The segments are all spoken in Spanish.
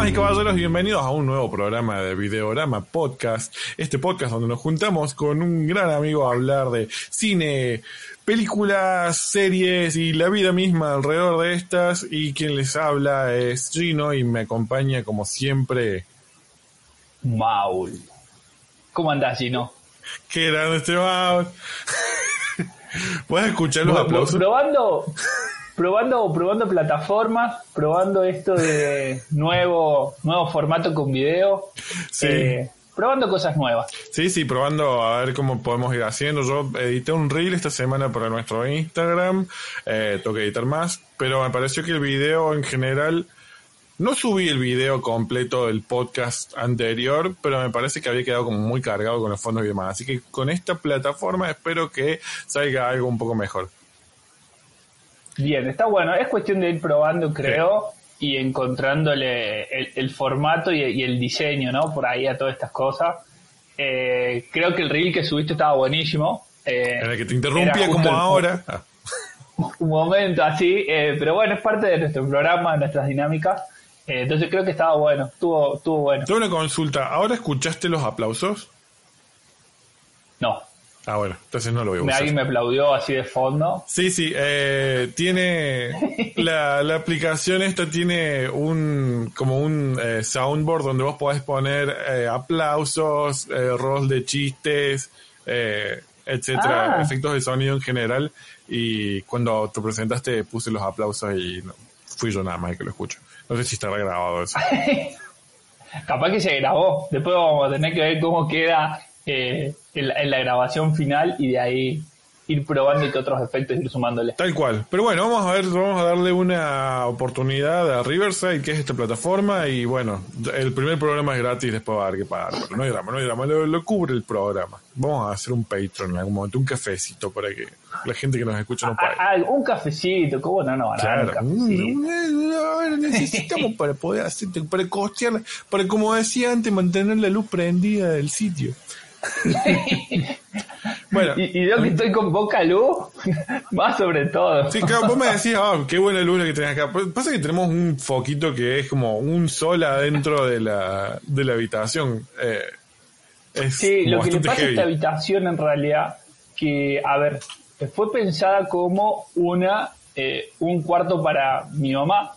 Damas y caballeros? Bienvenidos a un nuevo programa de Videorama Podcast. Este podcast donde nos juntamos con un gran amigo a hablar de cine, películas, series y la vida misma alrededor de estas. Y quien les habla es Gino y me acompaña como siempre. Maul. ¿Cómo andás, Gino? ¡Qué grande este Maul! ¿Puedes escuchar los aplausos? Probando, probando, probando plataformas, probando esto de nuevo, nuevo formato con video. Sí. eh, probando cosas nuevas. Sí, sí, probando a ver cómo podemos ir haciendo. Yo edité un reel esta semana para nuestro Instagram, eh, tengo que editar más, pero me pareció que el video en general, no subí el video completo del podcast anterior, pero me parece que había quedado como muy cargado con los fondos y demás. Así que con esta plataforma espero que salga algo un poco mejor. Bien, está bueno. Es cuestión de ir probando, creo, y encontrándole el, el formato y, y el diseño, ¿no? Por ahí a todas estas cosas. Eh, creo que el reel que subiste estaba buenísimo. Eh, En el que te interrumpía como el- ahora. Ah, un momento así, eh, pero bueno, es parte de nuestro programa, de nuestras dinámicas. Eh, entonces creo que estaba bueno, estuvo, estuvo bueno. Tengo una consulta. ¿Ahora escuchaste los aplausos? No, Ah, bueno, entonces no lo voy a usar. alguien me aplaudió así de fondo. Sí, sí, eh, tiene la, la aplicación esta tiene un como un eh, soundboard donde vos podés poner eh, aplausos, eh, rol de chistes, eh, etcétera, Ah. efectos de sonido en general. Y cuando te presentaste puse los aplausos y no, fui yo nada más el que lo escucho. No sé si estará grabado eso. Capaz que se grabó, después vamos a tener que ver cómo queda eh, en, la, en la grabación final y de ahí ir probando y que otros efectos ir sumándole. Tal cual. Pero bueno, vamos a ver, vamos a darle una oportunidad a Riverside, que es esta plataforma, y bueno, el primer programa es gratis, después va a haber que pagar. Pero no hay drama, no hay drama, lo, lo cubre el programa. Vamos a hacer un Patreon en algún momento, un cafecito para que la gente que nos escucha no pague. Ah, un cafecito, ¿cómo no un Claro. cafecito? Mm, ver, necesitamos para poder hacer, para costear, para como decía antes, mantener la luz prendida del sitio. bueno, Y, y yo que estoy con poca luz, más sobre todo. Sí, claro, vos me decís, ah, qué buena luz la que tenés acá. Pues, Pasa que tenemos un foquito que es como un sol adentro de la, de la habitación. Eh, es Sí, lo que le pasa a heavy. esta habitación en realidad, que, a ver, fue pensada como una eh, un cuarto para mi mamá,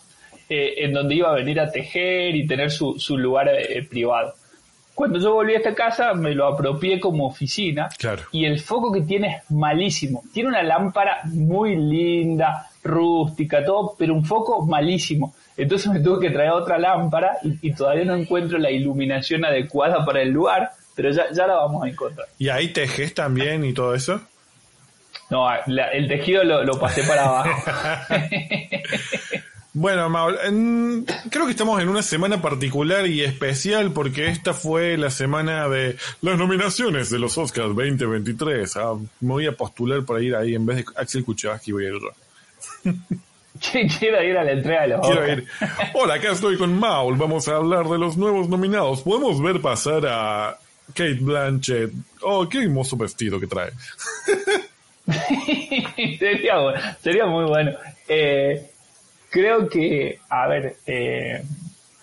eh, en donde iba a venir a tejer y tener su, su lugar eh, privado. Cuando yo volví a esta casa, me lo apropié como oficina Claro. y el foco que tiene es malísimo. Tiene una lámpara muy linda, rústica, todo, pero un foco malísimo. Entonces me tuve que traer otra lámpara y, y todavía no encuentro la iluminación adecuada para el lugar, pero ya, ya la vamos a encontrar. ¿Y ahí tejes también y todo eso? No, la- el tejido lo, lo pasé para abajo. Bueno, Maul, en- creo que estamos en una semana particular y especial porque esta fue la semana de las nominaciones de los Oscars 2023. Ah, me voy a postular para ir ahí en vez de Axel Kuchavaski voy a ir yo. Quiero ir a la entrega de los Quiero Oscars. ir. Hola, acá estoy con Maul. Vamos a hablar de los nuevos nominados. Podemos ver pasar a Kate Blanchett. Oh, qué hermoso vestido que trae. sería, sería muy bueno. Eh, creo que, a ver, eh,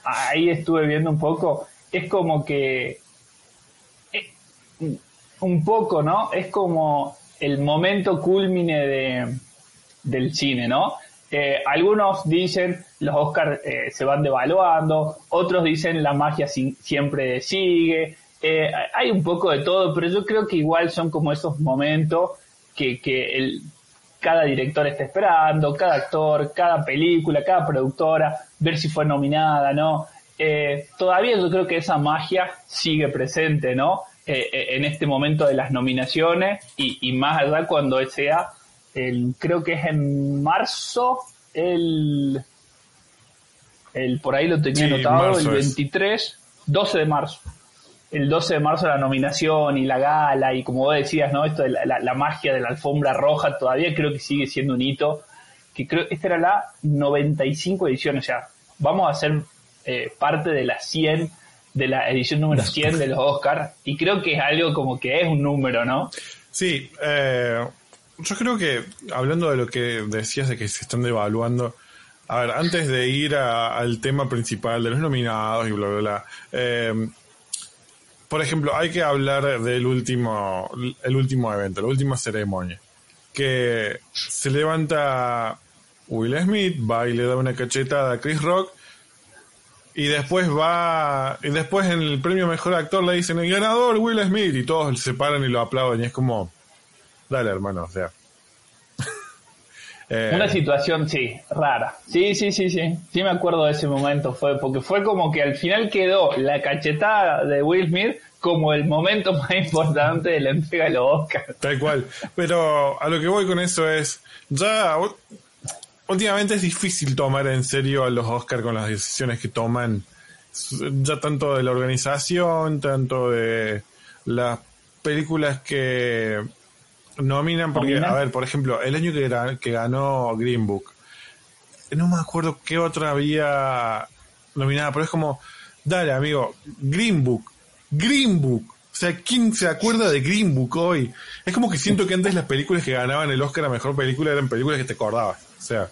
ahí estuve viendo un poco, es como que, eh, un poco, ¿no? Es como el momento culmine de, del cine, ¿no? Eh, algunos dicen los Oscars se van devaluando, otros dicen la magia si- siempre sigue, hay un poco de todo, pero yo creo que igual son como esos momentos que, que el, cada director está esperando, cada actor, cada película, cada productora, ver si fue nominada, ¿no? eh, todavía yo creo que esa magia sigue presente, ¿no? Eh, eh, en este momento de las nominaciones y, más allá cuando sea, el, creo que es en marzo, el, el por ahí lo tenía anotado, el 23, 12 de marzo. El 12 de marzo la nominación y la gala y como vos decías, ¿no? Esto de la, la magia de la alfombra roja todavía creo que sigue siendo un hito. Que creo, esta era la 95 edición, o sea, vamos a ser eh, parte de la 100, de la edición número 100 de los Oscars, y creo que es algo como que es un número, ¿no? Sí, eh, yo creo que hablando de lo que decías de que se están devaluando, a ver, antes de ir al tema principal de los nominados y bla, bla, bla, eh, por ejemplo, hay que hablar del último, el último evento, la última ceremonia, que se levanta Will Smith, va y le da una cachetada a Chris Rock, y después va, y después en el premio mejor actor le dicen el ganador Will Smith y todos se paran y lo aplauden y es como, dale hermano, o sea. Eh, Una situación, sí, rara. Sí, sí, sí, sí. Sí me acuerdo de ese momento, fue porque fue como que al final quedó la cachetada de Will Smith como el momento más importante de la entrega de los Oscars. Tal cual. Pero a lo que voy con eso es, ya últimamente es difícil tomar en serio a los Oscars con las decisiones que toman, ya tanto de la organización, tanto de las películas que nominan, porque, a ver, por ejemplo, el año que, que ganó Green Book, no me acuerdo qué otra había nominada, pero es como, dale amigo, Green Book, Green Book. O sea, ¿quién se acuerda de Green Book hoy? Es como que siento que antes las películas que ganaban el Oscar a Mejor Película eran películas que te acordabas. O sea,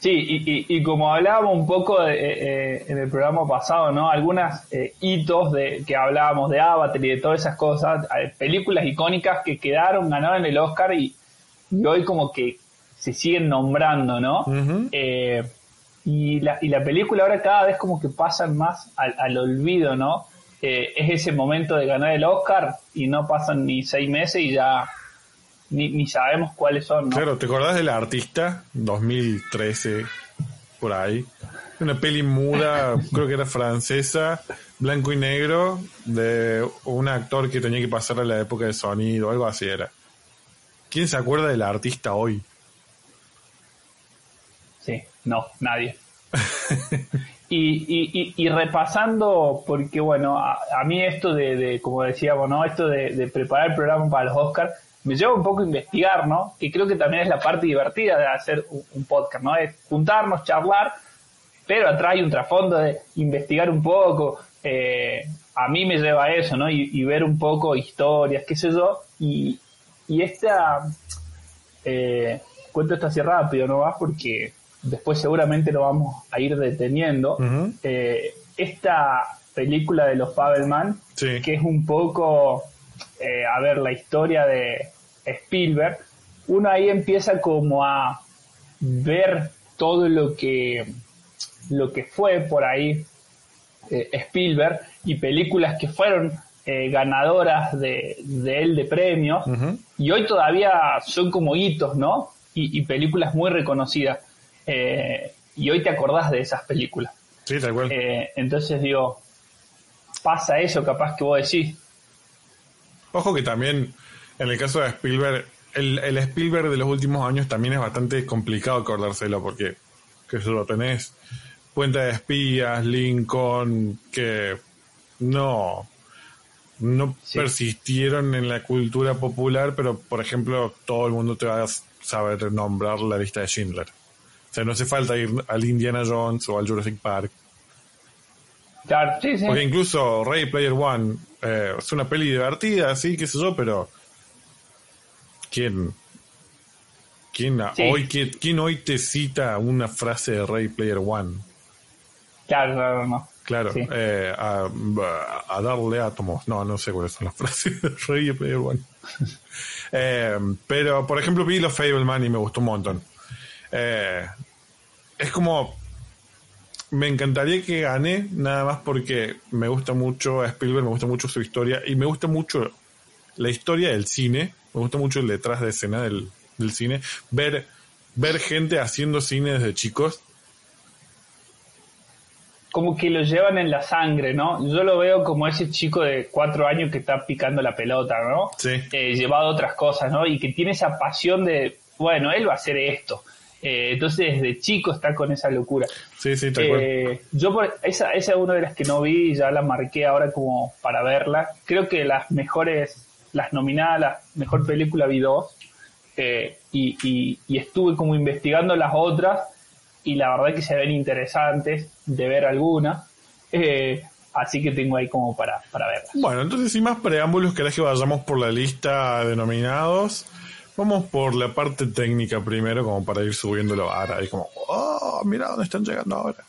Sí, y, y, como hablábamos un poco de, eh, eh, en el programa pasado, ¿no? Algunos eh, hitos de que hablábamos de Avatar y de todas esas cosas, películas icónicas que quedaron, ganaron el Oscar y, hoy como que se siguen nombrando, ¿no? y, la, y la película ahora cada vez como que pasan más al, al olvido, ¿no? es ese momento de ganar el Oscar y no pasan ni seis meses y ya ni, ni sabemos cuáles son. ¿no? Claro, ¿te acordás de la artista? 2013, por ahí. Una peli muda, creo que era francesa, blanco y negro, de un actor que tenía que pasar a la época de sonido, algo así era. ¿Quién se acuerda de la artista hoy? Sí, no, nadie. y, y, y, repasando, porque bueno, a, mí esto de, de, como decíamos, ¿no? Esto de, de preparar el programa para los Oscars, me lleva un poco a investigar, ¿no? Que creo que también es la parte divertida de hacer un, podcast, ¿no? Es juntarnos, charlar, pero atrás hay un trasfondo de investigar un poco. Eh, a mí me lleva a eso, ¿no? Y, ver un poco historias, qué sé yo. Y, y esta, eh, cuento esto así rápido, ¿no? va Porque después seguramente lo vamos a ir deteniendo. Eh, esta película de los Fabelman, que es un poco eh, a ver la historia de Spielberg, uno ahí empieza como a ver todo lo que, lo que fue por ahí eh, Spielberg y películas que fueron eh, ganadoras de, él de premios y hoy todavía son como hitos, ¿no? Y, películas muy reconocidas. y hoy te acordás de esas películas. Sí, tal cual. entonces digo, pasa eso capaz que vos decís, Ojo que también, en el caso de Spielberg, el, el Spielberg de los últimos años también es bastante complicado acordárselo porque, que eso lo tenés, Puente de Espías, Lincoln, que no, no persistieron en la cultura popular, pero por ejemplo, todo el mundo te va a saber nombrar la lista de Schindler. O sea, no hace falta ir al Indiana Jones o al Jurassic Park. Claro, sí, sí. Porque incluso Ray Player One eh, es una peli divertida, sí, qué sé yo, pero ¿quién, quién, hoy, quién, hoy te cita una frase de Ray Player One? Claro, claro, no. Claro, eh, a, darle átomos. No, no sé cuáles son las frases de Ray Player One. Eh, pero, por ejemplo, vi los Fableman y me gustó un montón. es como me encantaría que gane, nada más porque me gusta mucho a Spielberg, me gusta mucho su historia y me gusta mucho la historia del cine, me gusta mucho el detrás de escena del, cine, ver, ver gente haciendo cine desde chicos como que lo llevan en la sangre, ¿no? Yo lo veo como ese chico de cuatro años que está picando la pelota, ¿no? Sí. Eh, llevado a otras cosas, ¿no? Y que tiene esa pasión de, bueno, él va a hacer esto. Eh, entonces desde chico está con esa locura. Sí, sí, te acuerdo. Eh, yo por, esa, esa es una de las que no vi y ya la marqué ahora como para verla. Creo que las mejores, las nominadas, la mejor película vi dos. eh, y, y, y estuve como investigando las otras y la verdad que se ven interesantes de ver alguna. Eh, así que tengo ahí como para, para verlas. Bueno, entonces sin más preámbulos, ¿querés que vayamos por la lista de nominados? Vamos por la parte técnica primero, como para ir subiendo la vara. Y como, oh, mira dónde están llegando ahora.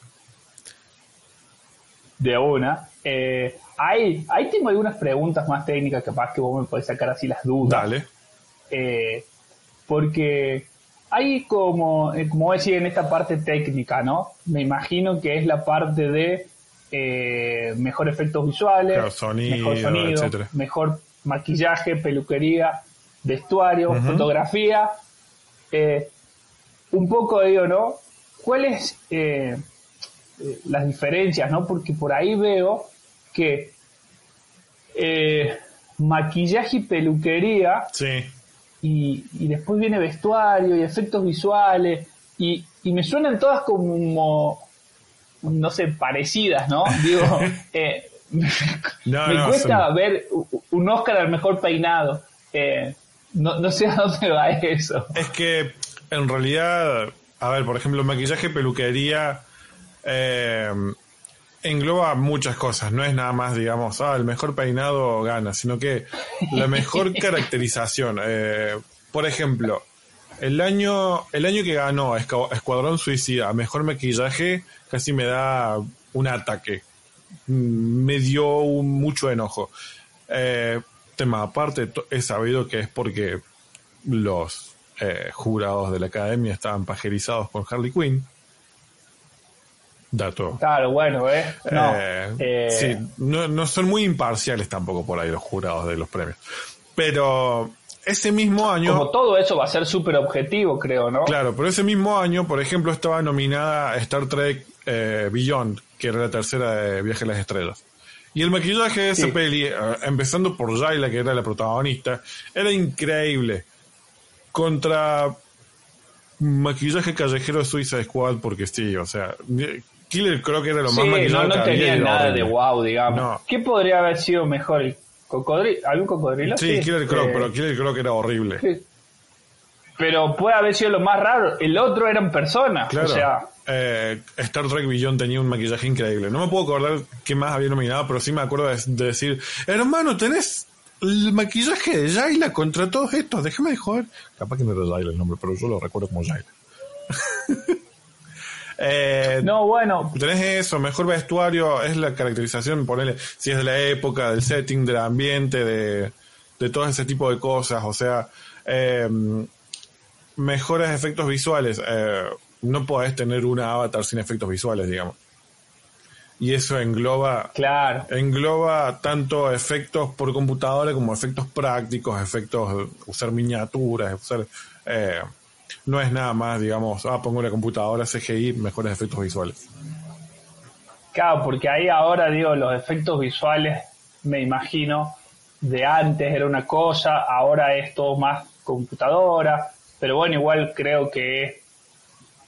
de una. Eh, ahí, ahí tengo algunas preguntas más técnicas, capaz que vos me podés sacar así las dudas. Dale. Eh, porque hay como, eh, como decir, en esta parte técnica, ¿no? Me imagino que es la parte de eh, mejor efectos visuales, Claro, sonido, mejor sonido, etcétera. mejor maquillaje, peluquería, vestuario, fotografía. Eh, un poco digo, ¿no? ¿Cuáles eh, eh, las diferencias, no? Porque por ahí veo que eh, maquillaje y peluquería Sí. y, y después viene vestuario y efectos visuales y, y me suenan todas como no sé parecidas no digo eh, No, me no, cuesta son- ver un Oscar al mejor peinado Eh, no, no sé a dónde va eso Es que en realidad, a ver, por ejemplo, maquillaje, peluquería, eh, engloba muchas cosas. No es nada más, digamos, ah, el mejor peinado gana, sino que la mejor caracterización. Eh, por ejemplo, el año, el año que ganó Escuadrón Suicida, mejor maquillaje, casi me da un ataque. Mm, Me dio un- mucho enojo. Eh, tema aparte, he sabido que es porque los eh, jurados de la academia estaban pajerizados con Harley Quinn. Dato. claro bueno eh no Eh, eh, sí, no, no son muy imparciales tampoco por ahí los jurados de los premios. Pero ese mismo año. como todo eso va a ser súper objetivo creo no Claro, pero ese mismo año, por ejemplo, estaba nominada Star Trek eh, Beyond, que era la tercera de Viaje a las Estrellas. Y el maquillaje de esa Sí. peli, eh, empezando por Jayla, que era la protagonista, era increíble. Contra maquillaje callejero de Suicide Squad, porque sí, o sea, Killer creo que era lo más maquillado no, no que tenía nada de wow, digamos. No. ¿Qué podría haber sido mejor? ¿El cocodrilo? ¿Algún cocodrilo? Sí, Killer Croc, Eh, pero Killer Croc era horrible. sí. Pero puede haber sido lo más raro. El otro eran personas. Claro. O sea, Eh, Star Trek Beyond tenía un maquillaje increíble. No me puedo acordar qué más había nominado, pero sí me acuerdo de, de decir, hermano, tenés el maquillaje de Jayla contra todos estos, déjame de joder. Capaz que no era Jayla el nombre, pero yo lo recuerdo como Jayla. eh, no, bueno, Tenés eso, mejor vestuario, es la caracterización, ponele, si es de la época, del setting, del ambiente, de, de todo ese tipo de cosas, o sea, eh, mejores efectos visuales. eh, no podés tener una avatar sin efectos visuales, digamos. Y eso engloba, claro. engloba tanto efectos por computadora como efectos prácticos, efectos, usar miniaturas, usar, eh, no es nada más, digamos, ah, pongo la computadora CGI, mejores efectos visuales. Claro, porque ahí ahora, digo, los efectos visuales, me imagino, de antes era una cosa, ahora es todo más computadora, pero bueno, igual creo que es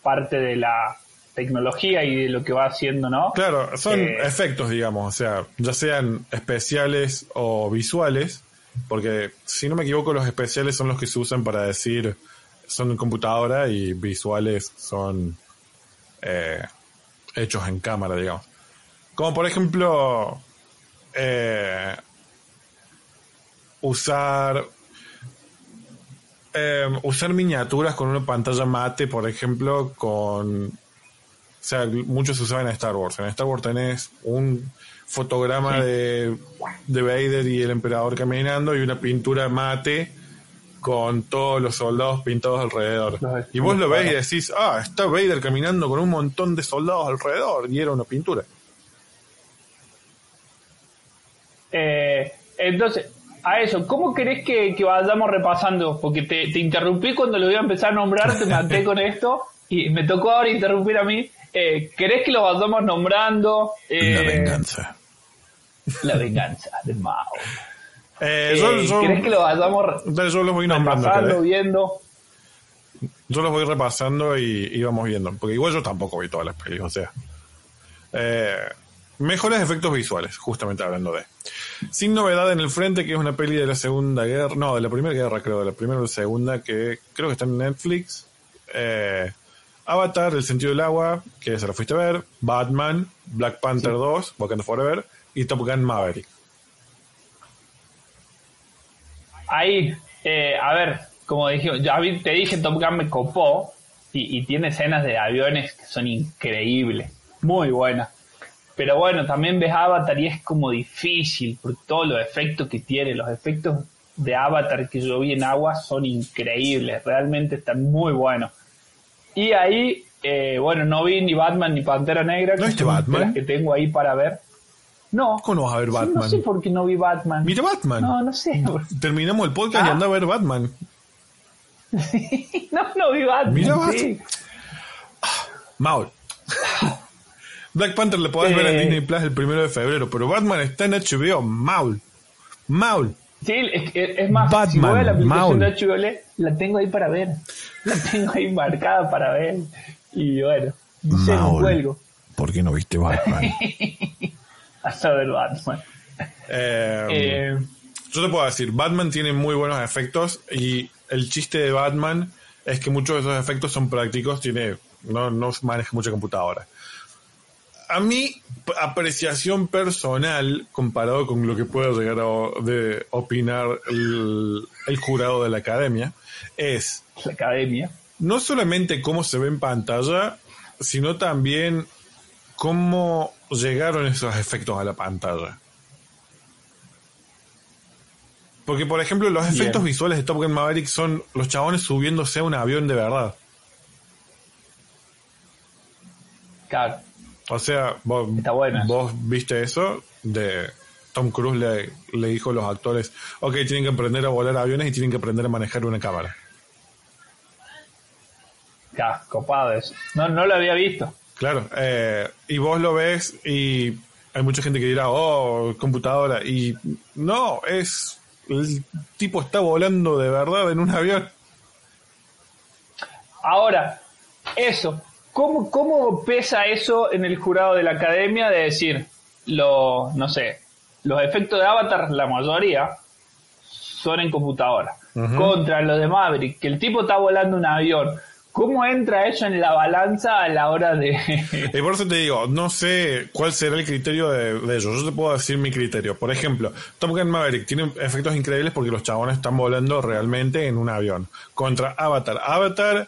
parte de la tecnología y de lo que va haciendo, ¿no? Claro, son Eh, efectos, digamos, o sea, ya sean especiales o visuales, porque si no me equivoco, los especiales son los que se usan para decir son en computadora y visuales son eh, hechos en cámara, digamos. Como por ejemplo, eh, usar eh, usar miniaturas con una pantalla mate, por ejemplo, con o sea, muchos se usaban en Star Wars. En Star Wars tenés un fotograma de, de Vader y el emperador caminando y una pintura mate con todos los soldados pintados alrededor. Y vos lo ves y decís, ah, está Vader caminando con un montón de soldados alrededor y era una pintura. Eh, entonces, a eso, ¿cómo querés que, que vayamos repasando? Porque te, te interrumpí cuando lo iba a empezar a nombrar, te maté con esto y me tocó ahora interrumpir a mí. Eh, ¿Querés que lo vayamos nombrando? Eh, la venganza. La venganza de Mao. Eh, yo, Eh, yo- ¿Querés que lo vayamos yo los voy nombrando. repasando, viendo? Yo los voy repasando y, y vamos viendo. Porque igual yo tampoco vi todas las pelis, o sea. Eh, mejores efectos visuales, justamente hablando de. Sin novedad en el frente, que es una peli de la Segunda Guerra. No, de la Primera Guerra, creo, de la Primera o la Segunda, que creo que está en Netflix. Eh, Avatar, El sentido del agua, que se la fuiste a ver. Batman, Black Panther 2, Wakanda Forever. Y Top Gun Maverick. Ahí, eh, a ver, como dije, ya te dije, Top Gun me copó y, y tiene escenas de aviones que son increíbles, muy buenas. Pero bueno, también ves Avatar y es como difícil por todos los efectos que tiene. Los efectos de Avatar que yo vi en agua son increíbles, realmente están muy buenos. Y ahí, eh, bueno, no vi ni Batman ni Pantera Negra, ¿No viste Batman? las que tengo ahí para ver. No, ¿Cómo no vas a ver Sí, Batman? no sé por qué no vi Batman. Mira Batman. No, no sé. Terminamos el podcast y Ah. anda a ver Batman. no, no vi Batman. Mira sí. Maul. Black Panther le podés Eh. ver en Disney Plus el primero de febrero, pero Batman está en HBO. Maul. Maul. Sí, es, más, si Batman, voy a la aplicación Maul. de HBO, la tengo ahí para ver. La tengo ahí marcada para ver. Y bueno, me Maul. cuelgo ¿Por qué no viste Batman? hasta ver Batman. Eh, Eh, yo te puedo decir, Batman tiene muy buenos efectos y el chiste de Batman es que muchos de esos efectos son prácticos, tiene no, no maneja mucha computadora. A mi apreciación personal, comparado con lo que pueda llegar a de opinar el, el jurado de la academia, es la academia. no solamente cómo se ve en pantalla, sino también cómo llegaron esos efectos a la pantalla. Porque, por ejemplo, los Bien. efectos visuales de Top Gun Maverick son los chabones subiéndose a un avión de verdad. Claro. O sea, vos, vos viste eso de Tom Cruise le, le dijo a los actores, ok, tienen que aprender a volar aviones y tienen que aprender a manejar una cámara. Claro, copado eso. No, no lo había visto. Claro, eh, y vos lo ves y hay mucha gente que dirá, oh, computadora, y no, es, el tipo está volando de verdad en un avión. Ahora, eso, ¿cómo, ¿cómo pesa eso en el jurado de la academia de decir, lo, no sé, los efectos de Avatar, la mayoría, son en computadora, contra los de Maverick, que el tipo está volando un avión? ¿Cómo entra eso en la balanza a la hora de... Y por eso te digo, no sé cuál será el criterio de, de ellos. Yo te puedo decir mi criterio. Por ejemplo, Top Gun Maverick tiene efectos increíbles porque los chabones están volando realmente en un avión. Contra Avatar. Avatar,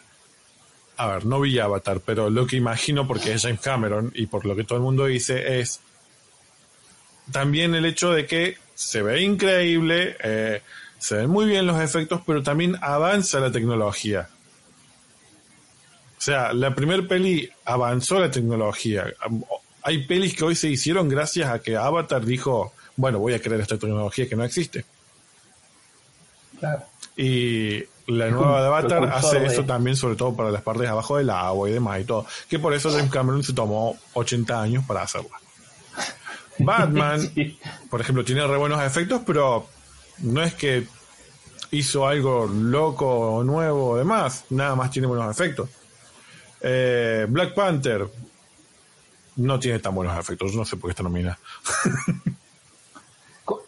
a ver, no vi Avatar, pero lo que imagino porque es James Cameron y por lo que todo el mundo dice es también el hecho de que se ve increíble, eh, se ven muy bien los efectos, pero también avanza la tecnología. O sea, la primer peli avanzó la tecnología. Hay pelis que hoy se hicieron gracias a que Avatar dijo, bueno, voy a crear esta tecnología que no existe. Claro. Y la nueva de Avatar hace eso también, sobre todo para las partes abajo del agua y demás y todo. Que por eso James Cameron se tomó 80 años para hacerla. Batman, Sí. por ejemplo, tiene re buenos efectos, pero no es que hizo algo loco o nuevo o demás, nada más tiene buenos efectos. Eh, Black Panther no tiene tan buenos efectos, yo no sé por qué está nominada.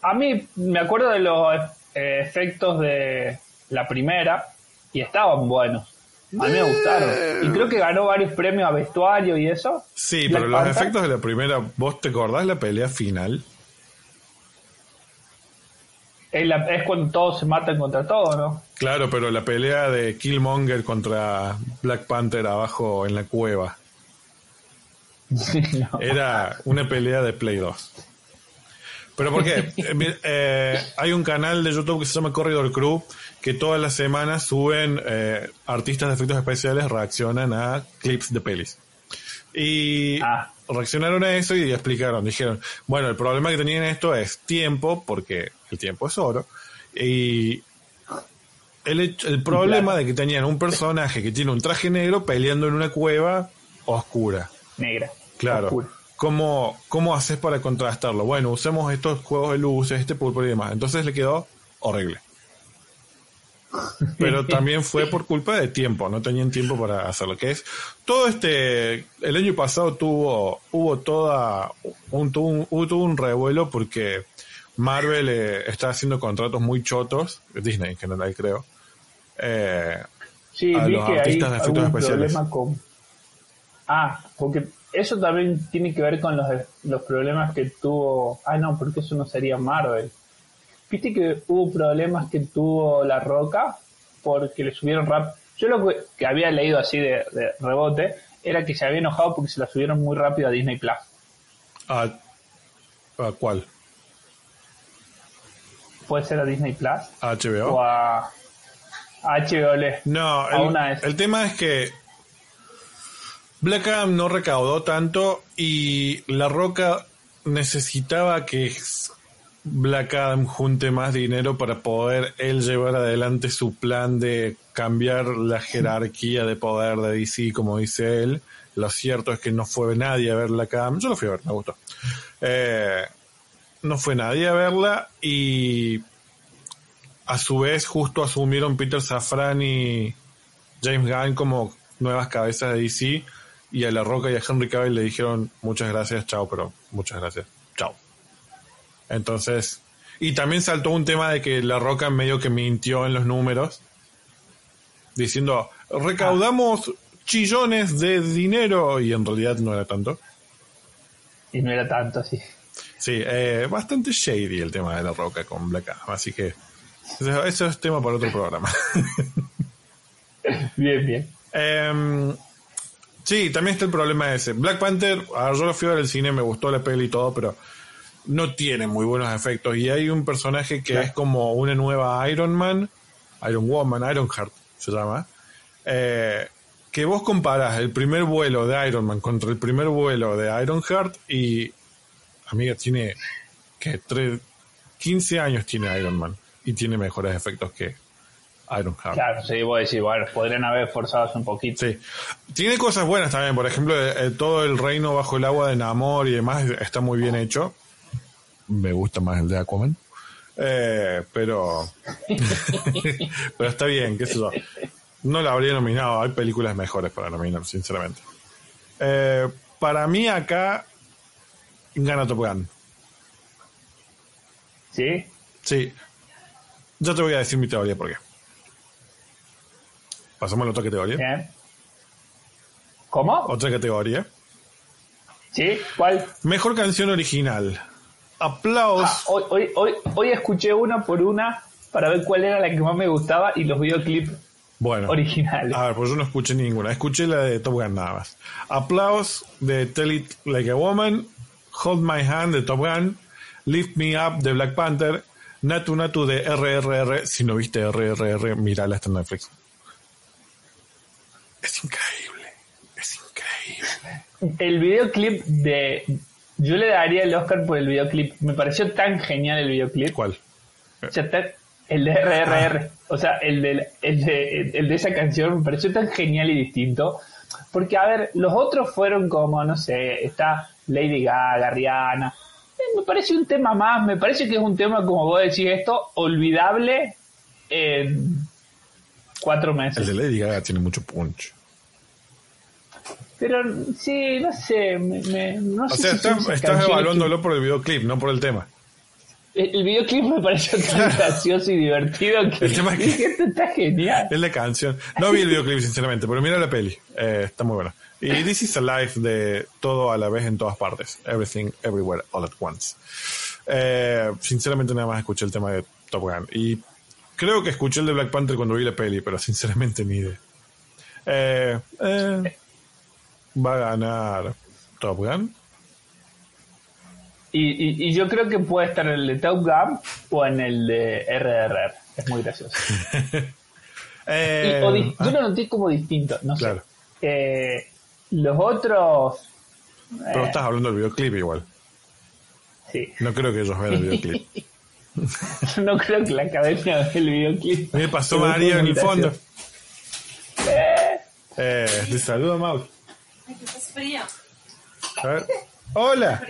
A mí me acuerdo de los eh, efectos de la primera y estaban buenos. A mí me gustaron. Y creo que ganó varios premios a vestuario y eso. Sí, Black pero los efectos de la primera, ¿vos te acordás la pelea final? Es, la- es cuando todos se matan contra todos, ¿no? Claro, pero la pelea de Killmonger contra Black Panther abajo en la cueva No. era una pelea de Play 2. Pero ¿por qué? Eh, eh, hay un canal de YouTube que se llama Corridor Crew que todas las semanas suben eh, artistas de efectos especiales reaccionan a clips de pelis. Y Ah. reaccionaron a eso y explicaron, dijeron, bueno, el problema que tenían esto es tiempo, porque el tiempo es oro, y el, hecho- el problema Claro. de que tenían un personaje que tiene un traje negro peleando en una cueva oscura. negra. Claro. oscura. ¿Cómo, ¿Cómo haces para contrastarlo? Bueno, usemos estos juegos de luces, este púrpura y demás. Entonces le quedó horrible. Pero también fue por culpa de tiempo, no tenían tiempo para hacerlo. Que es todo este. El año pasado tuvo hubo toda un, tuvo un, hubo todo un revuelo porque Marvel eh, está haciendo contratos muy chotos, Disney en general creo, eh, Sí, a vi los que hay artistas de efectos especiales. con... Ah, porque eso también tiene que ver con los, los problemas que tuvo... Ah, no, porque eso no sería Marvel. Viste que hubo problemas que tuvo La Roca porque le subieron rap. Yo lo que, que había leído así de, de rebote era que se había enojado porque se la subieron muy rápido a Disney Plus. ¿A, a cuál? Puede ser a Disney Plus ¿A HBO? o a, a HBO. No, a el, una el tema es que Black Adam no recaudó tanto y La Roca necesitaba que Black Adam junte más dinero para poder él llevar adelante su plan de cambiar la jerarquía de poder de DC, como dice él. Lo cierto es que no fue nadie a ver Black Adam. Yo lo fui a ver, me gustó. Eh, no fue nadie a verla y a su vez justo asumieron Peter Safran y James Gunn como nuevas cabezas de DC y a La Roca y a Henry Cavill le dijeron muchas gracias, chao, pero muchas gracias, chao. Entonces, y también saltó un tema de que La Roca medio que mintió en los números, diciendo, recaudamos chillones de dinero y en realidad no era tanto. Y no era tanto así. Sí, eh, bastante shady el tema de La Roca con Black Adam, así que eso, eso es tema para otro programa. Bien, bien. Em, sí, también está el problema ese. Black Panther, a ver, yo lo fui a ver al cine, me gustó la peli y todo, pero no tiene muy buenos efectos. Y hay un personaje que Claro. es como una nueva Iron Man, Iron Woman, Iron Heart se llama, eh, que vos comparás el primer vuelo de Iron Man contra el primer vuelo de Iron Heart y, amiga, tiene que 15 años tiene Iron Man y tiene mejores efectos que Iron Heart. Claro, sí, voy a decir, bueno, podrían haber forzado un poquito. Sí. Tiene cosas buenas también. Por ejemplo, eh, eh, todo el reino bajo el agua de Namor y demás está muy bien hecho. Me gusta más el de Aquaman. Eh, pero. pero está bien, qué sé yo. No la habría nominado. Hay películas mejores para nominar, sinceramente. Eh, para mí, acá. Gana Top Gun. ¿Sí? Sí. Ya te voy a decir mi teoría por qué. Pasamos a la otra categoría. Bien. ¿Cómo? Otra categoría. ¿Sí? ¿Cuál? Mejor canción original. Aplausos. Ah, hoy, hoy, hoy, hoy escuché una por una para ver cuál era la que más me gustaba y los videoclips bueno. originales. A ver, pues yo no escuché ninguna. Escuché la de Top Gun nada más. Aplausos de Tell It Like a Woman. Hold My Hand de Top Gun. Lift Me Up de Black Panther. Natu Natu de RRR. Si no viste RRR, mirala, en Netflix. Es increíble. Es increíble. El videoclip de... Yo le daría el Oscar por el videoclip. Me pareció tan genial el videoclip. ¿Cuál? O sea, tan- el de RRR. O sea, el de, el, de, el de esa canción me pareció tan genial y distinto. Porque, a ver, los otros fueron como, no sé, está Lady Gaga, Rihanna. Eh, Me parece un tema más, me parece que es un tema, como vos decís esto, olvidable en cuatro El meses. de Lady Gaga tiene mucho punch. Pero sí, no sé, me, me- no O sé sea, si estás, evaluándolo por el videoclip, no por el tema. El, el videoclip me pareció tan gracioso y divertido que, El tema es que- dije, esto está genial. Es la canción. No vi el videoclip, sinceramente, pero mira la peli. Eh, está muy buena. Y This is a Life de todo a la vez en todas partes. Everything, Everywhere, All at Once. Eh, sinceramente, nada más escuché el tema de Top Gun. Y creo que escuché el de Black Panther cuando vi la peli, pero sinceramente ni idea. Eh, eh, va a ganar Top Gun. Y, y, y yo creo que puede estar en el de Top Gun o en el de RRR. Es muy gracioso. Eh, Y- o di- ah, yo lo noté como distinto, no sé. Claro. Eh, los otros... pero estás hablando del videoclip igual. sí. No creo que ellos vean el videoclip. no creo que la academia del videoclip... Me pasó María en el fondo. Eh, Eh, te saludo, Mau. Ay, que estás frío. A ver. Hola.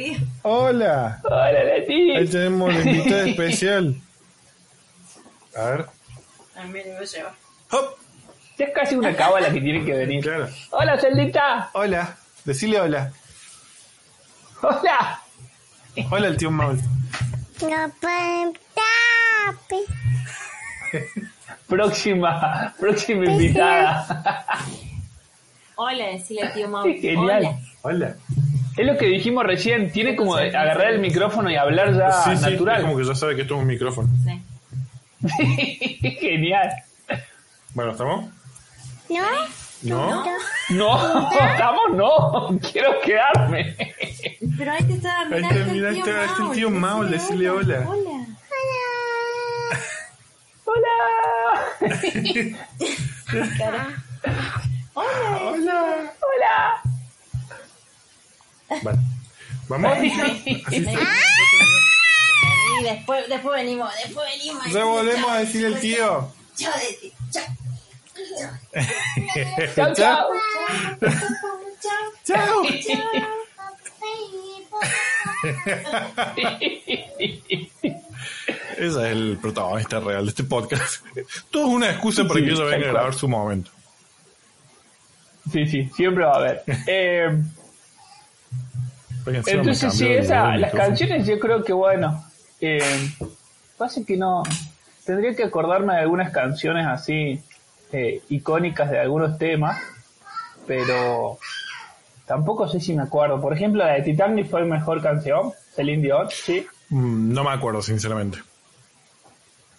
Hola. Hola, Leti. Ahí tenemos la invitada especial. A ver. A mí me lo lleva. Hop. Es casi una cábala que tiene que venir. Claro. Hola, Celdita. Hola. Decile hola. Hola. Hola el tío Maul. No pueden. Próxima, próxima invitada. Hola, decirle al tío Mau. Qué genial. Hola. Hola. Es lo que dijimos recién, tiene como de agarrar el micrófono y hablar ya Sí, sí, es natural. como que ya sabe que esto es un micrófono. Sí. Genial. Bueno, ¿estamos? ¿No? ¿No? No, estamos, no. Quiero quedarme. Pero ahí te está, Ahí está, mira, ahí está el tío Mau, decirle hola. Hola. Hola. Hola. Hola. Vale. ¿Vamos? Así Vení, se- vení, después, después venimos, después venimos. Ya volvemos a decir el tío. Chao, Deti. Chao. Chao, chao. Chao. Ese es el protagonista real de este podcast. Todo es una excusa para Sí, que tal venga a grabar su momento. Sí, sí, siempre va a haber. Eh, entonces, sí, esa, las canciones yo creo que, bueno, eh, pasa que no, tendría que acordarme de algunas canciones así eh, icónicas de algunos temas, pero tampoco sé si me acuerdo. Por ejemplo, la de Titanic fue mejor canción, Celine Dion, ¿sí? Mm, No me acuerdo, sinceramente.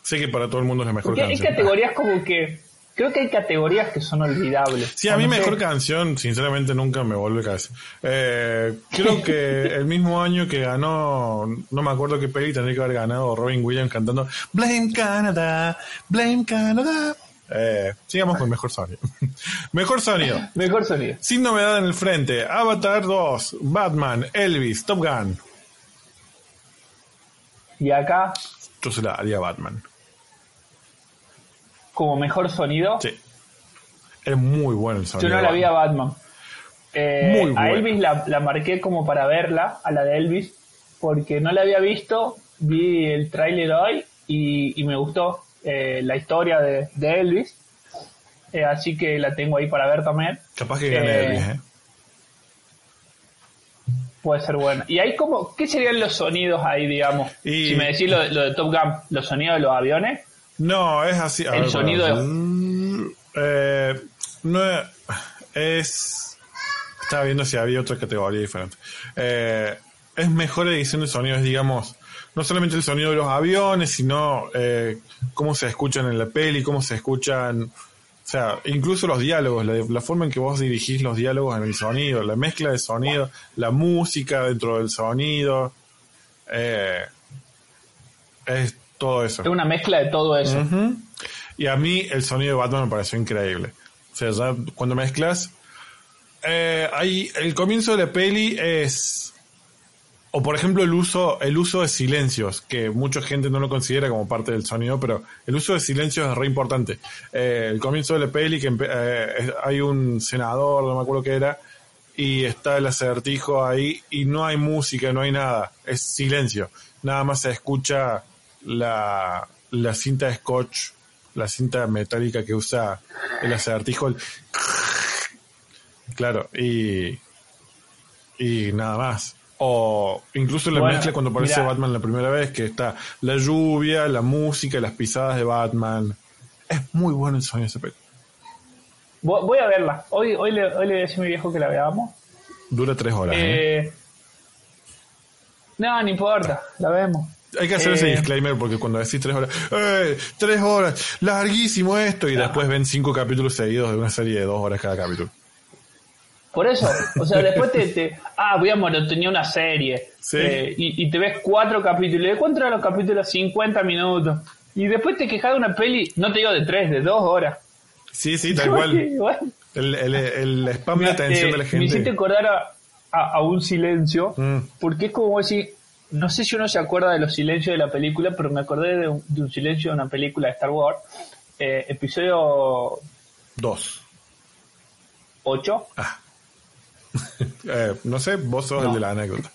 Sé que para todo el mundo es la mejor Porque hay canción. categorías como que, creo que hay categorías que son olvidables. Sí, a mí sé. mejor canción, sinceramente nunca me vuelve cabeza. Eh, creo que el mismo año que ganó, no me acuerdo qué peli tendría que haber ganado Robin Williams cantando Blame Canada, Blame Canada. Eh, sigamos con mejor sonido. mejor sonido. Mejor sonido. Sin novedad en el frente. Avatar 2, Batman, Elvis, Top Gun. Y acá, Yo se la haría Batman. como mejor sonido, Sí. Es muy bueno el sonido. Yo no la vi a Batman. Batman. Eh, Muy a. Elvis la, la marqué como para verla, a la de Elvis, porque no la había visto, vi el tráiler hoy y, y me gustó eh, la historia de, de Elvis, Eh, así que la tengo ahí para ver también. Capaz que gane Eh, Elvis, ¿eh? Puede ser buena. ¿Y ahí como, qué serían los sonidos ahí, digamos? Y- Si me decís lo, lo de Top Gun, los sonidos de los aviones, No, es así. a El ver, sonido de- Mm, eh, no es, es- Estaba viendo si había otra categoría diferente. Eh, es mejor edición de sonidos, digamos, no solamente el sonido de los aviones, sino eh, cómo se escuchan en la peli, cómo se escuchan, o sea, incluso los diálogos, la, la forma en que vos dirigís los diálogos en el sonido, la mezcla de sonido, la música dentro del sonido, eh, es todo eso. es una mezcla de todo eso. Y a mí el sonido de Batman me pareció increíble. O sea, ya cuando mezclas, eh, hay, el comienzo de la peli es, o por ejemplo el uso, el uso de silencios, que mucha gente no lo considera como parte del sonido, pero el uso de silencios es re importante. Eh, el comienzo de la peli, que eh, hay un senador, no me acuerdo qué era, y está el acertijo ahí y no hay música, no hay nada, es silencio. Nada más se escucha la, la cinta de scotch, la cinta metálica que usa el acertijo, el claro, y, y nada más. O incluso la Bueno, mezcla cuando aparece. Batman la primera vez, que está la lluvia, la música, las pisadas de Batman. Es muy bueno el sonido de ese peli. Voy a verla. Hoy, hoy, le, hoy le voy a decir a mi viejo que la veamos. Dura tres horas. ¿eh? Eh, no, no importa, la vemos. Hay que hacer ese eh, disclaimer porque cuando decís tres horas, ¡eh! Tres horas, larguísimo esto, y después ven cinco capítulos seguidos de una serie de dos horas cada capítulo. Por eso, o sea, después te, te ah, voy a monotonía una serie. Sí. eh, y, y te ves cuatro capítulos. ¿De cuánto eran los capítulos? 50 minutos. Y después te quejas de una peli, no te digo de tres, de dos horas. Sí, sí, tal cual. El, el, el spam de atención eh, de la Me hiciste gente. acordar a, a- a un silencio, Mm. porque es como decir, no sé si uno se acuerda de los silencios de la película, pero me acordé de un, de un silencio de una película de Star Wars, eh, episodio Dos. 8, Ah, Eh, no sé, vos sos el de la anécdota.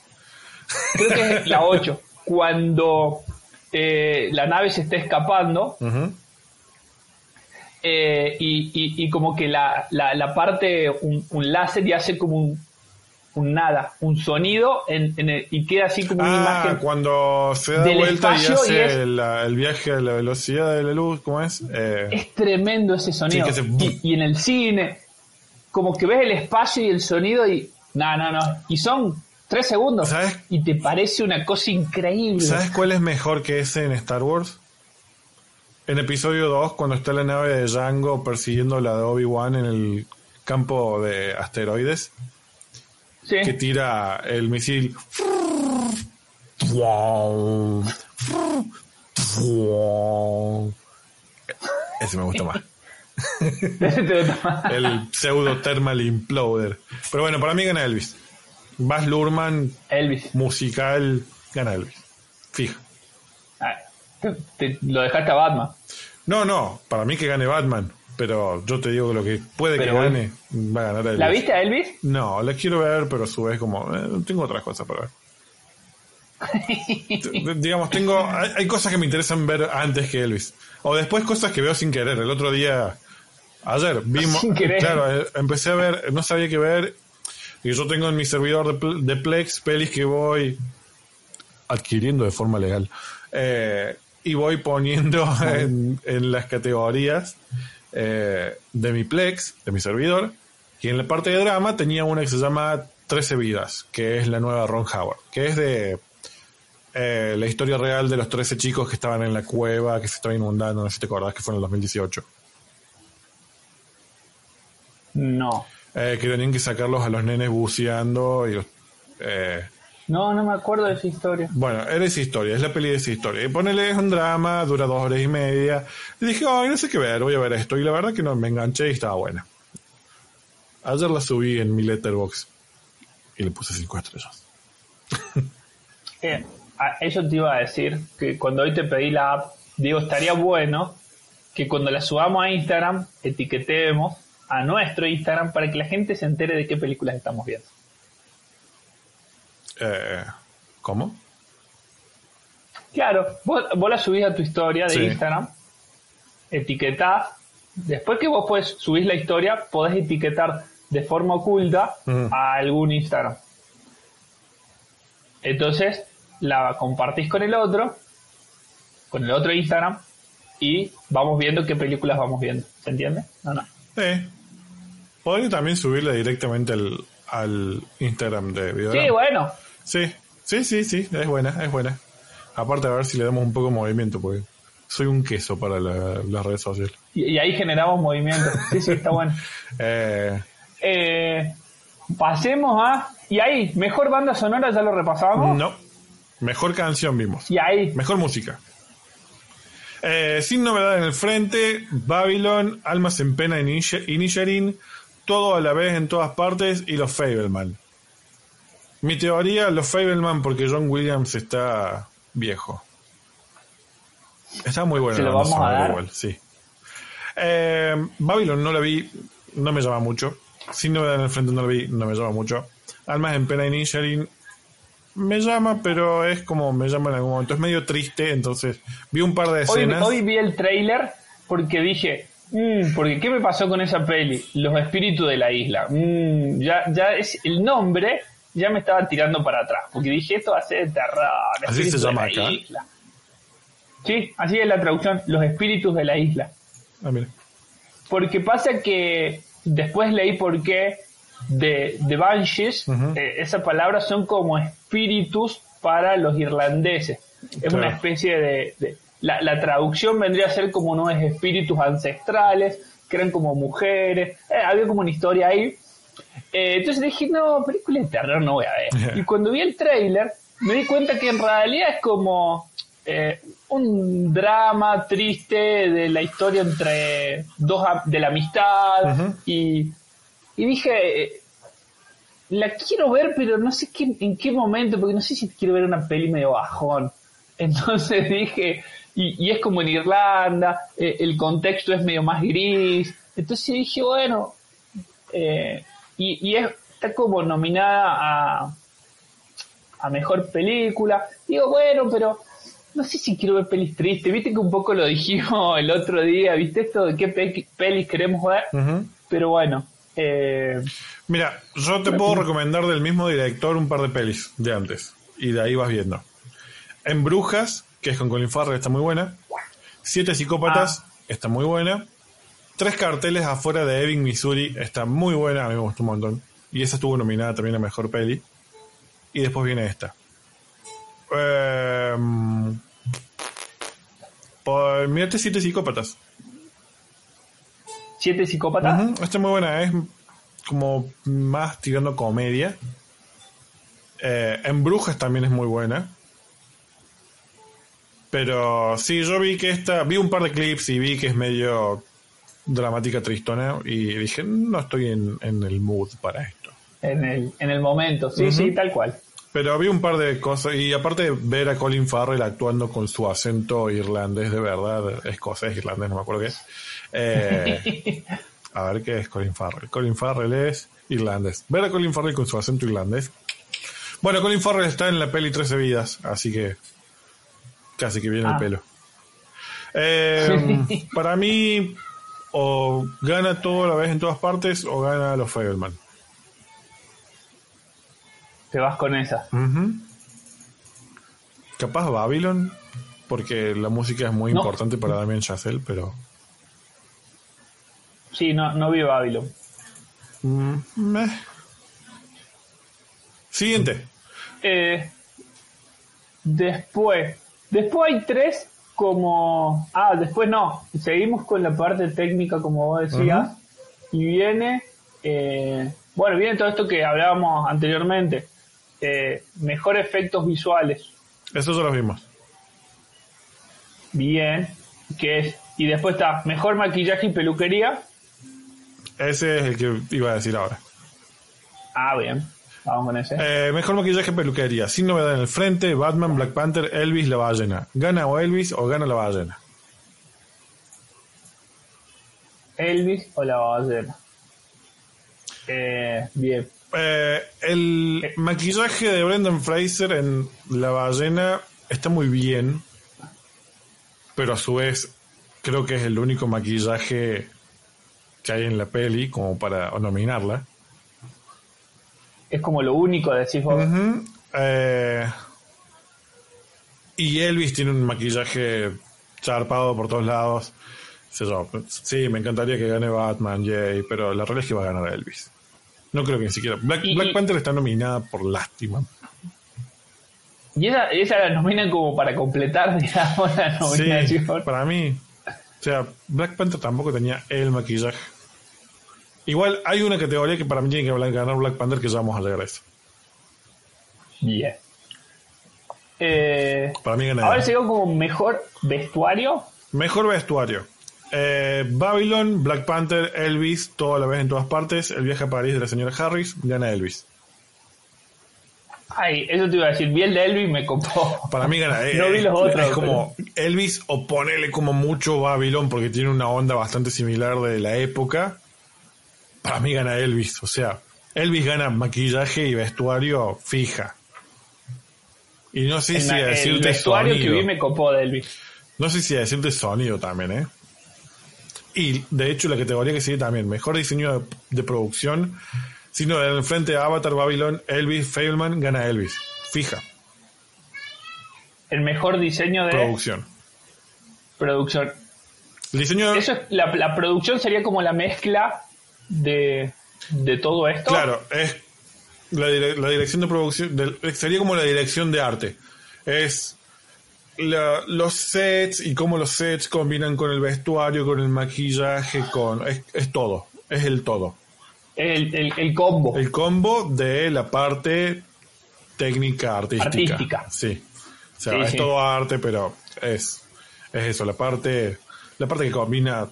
Creo que es la 8. Cuando eh, la nave se está escapando eh, y, y- y como que la, la, la parte, un, un láser y hace como un, un nada, un sonido en, en el- y queda así como una Ah, imagen. cuando se da vuelta y hace es- el viaje a la velocidad de la luz, ¿cómo es? Eh, Es tremendo ese sonido. Sí, que se- y, y en el cine, como que ves el espacio y el sonido y. No, no, no. Y son tres segundos. ¿Sabes? Y te parece una cosa increíble. ¿Sabes cuál es mejor que ese en Star Wars? En episodio 2, cuando está la nave de Django persiguiendo la de Obi-Wan en el campo de asteroides, Sí. que tira el misil. Ese me gusta más. El pseudo thermal imploder. Pero bueno, para mí gana Elvis. Baz Luhrmann, Elvis. musical, gana Elvis. Fija. Ah, te- te- lo dejaste a Batman. No, no, para mí que gane Batman. Pero yo te digo que lo que puede Pero que gane, va a ganar Elvis. ¿La viste a Elvis? No, la quiero ver, pero a su vez como, eh, tengo otras cosas para ver. Digamos, tengo, hay, hay cosas que me interesan ver antes que Elvis. O después cosas que veo sin querer. El otro día, ayer, vimos, claro, eh, empecé a ver, no sabía qué ver. Y yo tengo en mi servidor de, Pl- de Plex pelis que voy adquiriendo de forma legal. Eh, y voy poniendo en, en las categorías eh, de mi Plex, de mi servidor. Y en la parte de drama tenía una que se llama 13 vidas, que es la nueva Ron Howard, que es de eh, la historia real de los 13 chicos que estaban en la cueva, que se estaba inundando, no sé si te acordás que fue en el 2018. No. Eh, que tenían que sacarlos a los nenes buceando y eh, No, no me acuerdo de esa historia. Bueno, era esa historia, es la peli de esa historia. Y ponele, es un drama, dura dos horas y media. Y dije, ay, no sé qué ver, voy a ver esto. Y la verdad que no me enganché y estaba buena. Ayer la subí en mi letterbox y le puse cinco estrellas. Eh, eso te iba a decir, que cuando hoy te pedí la app, digo, estaría bueno que cuando la subamos a Instagram, etiquetemos a nuestro Instagram para que la gente se entere de qué películas estamos viendo. Eh, ¿Cómo? Claro, vos, vos la subís a tu historia de Sí. Instagram, etiquetás, después que vos podés subir la historia, podés etiquetar de forma oculta Mm. a algún Instagram. Entonces, la compartís con el otro, con el otro Instagram, y vamos viendo qué películas vamos viendo. ¿Se entiende? No, no. Eh, podría también subirla directamente al, al Instagram de Sí, Videograma. bueno. Sí, sí, sí, sí, es buena, es buena. Aparte, a ver si le damos un poco de movimiento, porque soy un queso para la- las redes sociales. Y, y ahí generamos movimiento. Sí, sí, está bueno. Eh, Eh, pasemos a... Y ahí, mejor banda sonora, ya lo repasamos. no, mejor canción vimos. Y ahí, Mejor música. Eh, sin novedad en el frente, Babylon, Almas en Pena y Nisharin, todo a la vez en todas partes y los Fableman. Mi teoría, los Fableman porque John Williams está viejo. Está muy bueno. ¿Se lo vamos a dar? igual, sí. Eh, Babylon no la vi, no me llama mucho. Sin novedad en el frente no la vi, no me llama mucho. Almas en Pena y Nisharin me llama, pero es como me llama en algún momento. Es medio triste, entonces vi un par de hoy, escenas. hoy vi el trailer porque dije, "Mm, porque ¿qué me pasó con esa peli? Los espíritus de la isla. Mm, ya, ya es el nombre ya me estaba tirando para atrás, porque dije esto va a ser de terror. Así se llama la acá. isla". Sí, así es la traducción, los espíritus de la isla. Ah, mira. Porque pasa que después leí por qué de, de Banshees, Ujú. eh, esa palabra son como espíritus para los irlandeses. Es Claro. una especie de... de- la, la traducción vendría a ser como unos espíritus ancestrales, que eran como mujeres, eh, había como una historia ahí. Eh, entonces dije, no, película de terror no voy a ver. Y cuando vi el trailer, me di cuenta que en realidad es como eh, un drama triste de la historia entre dos de la amistad y, y dije la quiero ver pero no sé qué, en qué momento porque no sé si quiero ver una peli medio bajón entonces dije y, y es como en Irlanda eh, el contexto es medio más gris entonces dije bueno eh, y, y es está como nominada a, a mejor película. Digo, bueno, pero no sé si quiero ver pelis tristes. Viste que un poco lo dijimos el otro día, ¿viste esto de qué pe- pelis queremos ver? Pero bueno, eh, Mira, yo te puedo recomendar del mismo director un par de pelis de antes. Y de ahí vas viendo. En Brujas, que es con Colin Farrell, está muy buena. Siete Psicópatas, está muy buena. Tres carteles afuera de Ebbing, Missouri, está muy buena, a mí me gustó un montón. Y esa estuvo nominada también a Mejor Peli. Y después viene esta. Em, pues, mírate Siete Psicópatas. Siete psicópatas. Ujú, Está muy buena, es como más tirando comedia. Eh, en Brujas también es muy buena. Pero sí, yo vi que esta, vi un par de clips y vi que es medio dramática tristona y dije, no estoy en, en el mood para esto. En, el, en el momento, sí, sí, tal cual. Pero vi un par de cosas y aparte de ver a Colin Farrell actuando con su acento irlandés de verdad, escocés, irlandés, no me acuerdo qué es. Eh, a ver qué es Colin Farrell. Colin Farrell es irlandés. Ver a Colin Farrell con su acento irlandés. Bueno, Colin Farrell está en la peli 13 vidas, así que casi que viene el Ah. pelo. Eh, para mí, o gana todo a la vez en todas partes, o gana los Fableman. Te vas con esa. Ujú. Capaz Babylon, porque la música es muy No. importante para Damien Chazelle, pero. Sí, no, no vi Babylon. mm, meh. Siguiente. Eh, después, después hay tres como... Ah, después no. Seguimos con la parte técnica como vos decías. Y viene... eh, bueno, viene todo esto que hablábamos anteriormente. Eh, mejor efectos visuales. Eso ya lo vimos. Bien. Que es... Y después está mejor maquillaje y peluquería. Ese es el que iba a decir ahora. Ah, bien. Vamos con ese. Eh, mejor maquillaje peluquería. Sin novedad en el frente, Batman, Black Panther, Elvis, la ballena. ¿Gana o Elvis o gana la ballena? Elvis o la ballena. Eh, bien. Eh, el maquillaje de Brendan Fraser en La ballena está muy bien, pero a su vez creo que es el único maquillaje que hay en la peli como para nominarla. Es como lo único, decís vos. Eh, y Elvis tiene un maquillaje charpado por todos lados. Yo, Sí, me encantaría que gane Batman, Jay, pero la realidad es que va a ganar Elvis. No creo que ni siquiera. Black, Y- Black y- Panther está nominada por lástima. Y esa, esa la nominan como para completar, digamos, la Sí, nominación. para mí. O sea, Black Panther tampoco tenía el maquillaje. Igual hay una categoría que para mí tiene que ganar Black Panther que ya vamos a llegar a eso. Bien. Eh, Para mí gana. ahora llegó como mejor vestuario. Mejor vestuario. Eh, Babylon, Black Panther, Elvis, todo a la vez en todas partes. El viaje a París de la señora Harris, gana Elvis. Ay, eso te iba a decir. Vi el de Elvis me copó. Para mí gana No vi los otros, Es como Elvis o ponele como mucho Babylon porque tiene una onda bastante similar de la época. Para mí gana Elvis. O sea, Elvis gana maquillaje y vestuario fija. Y no sé El, si a el decirte vestuario sonido. que vi me copó de Elvis. No sé si a decirte sonido también, ¿eh? Y de hecho la categoría que sigue también, mejor diseño de, de producción, sino en el frente de Avatar, Babylon, Elvis, Fableman, gana Elvis. Fija, El mejor diseño de producción. producción. El diseño de- Eso es, la, la producción sería como la mezcla de, de todo esto. Claro, es la, la dirección de producción, sería como la dirección de arte. Es la- los sets y cómo los sets combinan con el vestuario, con el maquillaje, con es, es todo, es el todo. El, el, el combo. El combo de la parte técnica artística. Artística. Sí. O sea, Sí, es sí. todo arte, pero es, es eso, la parte, la parte que combina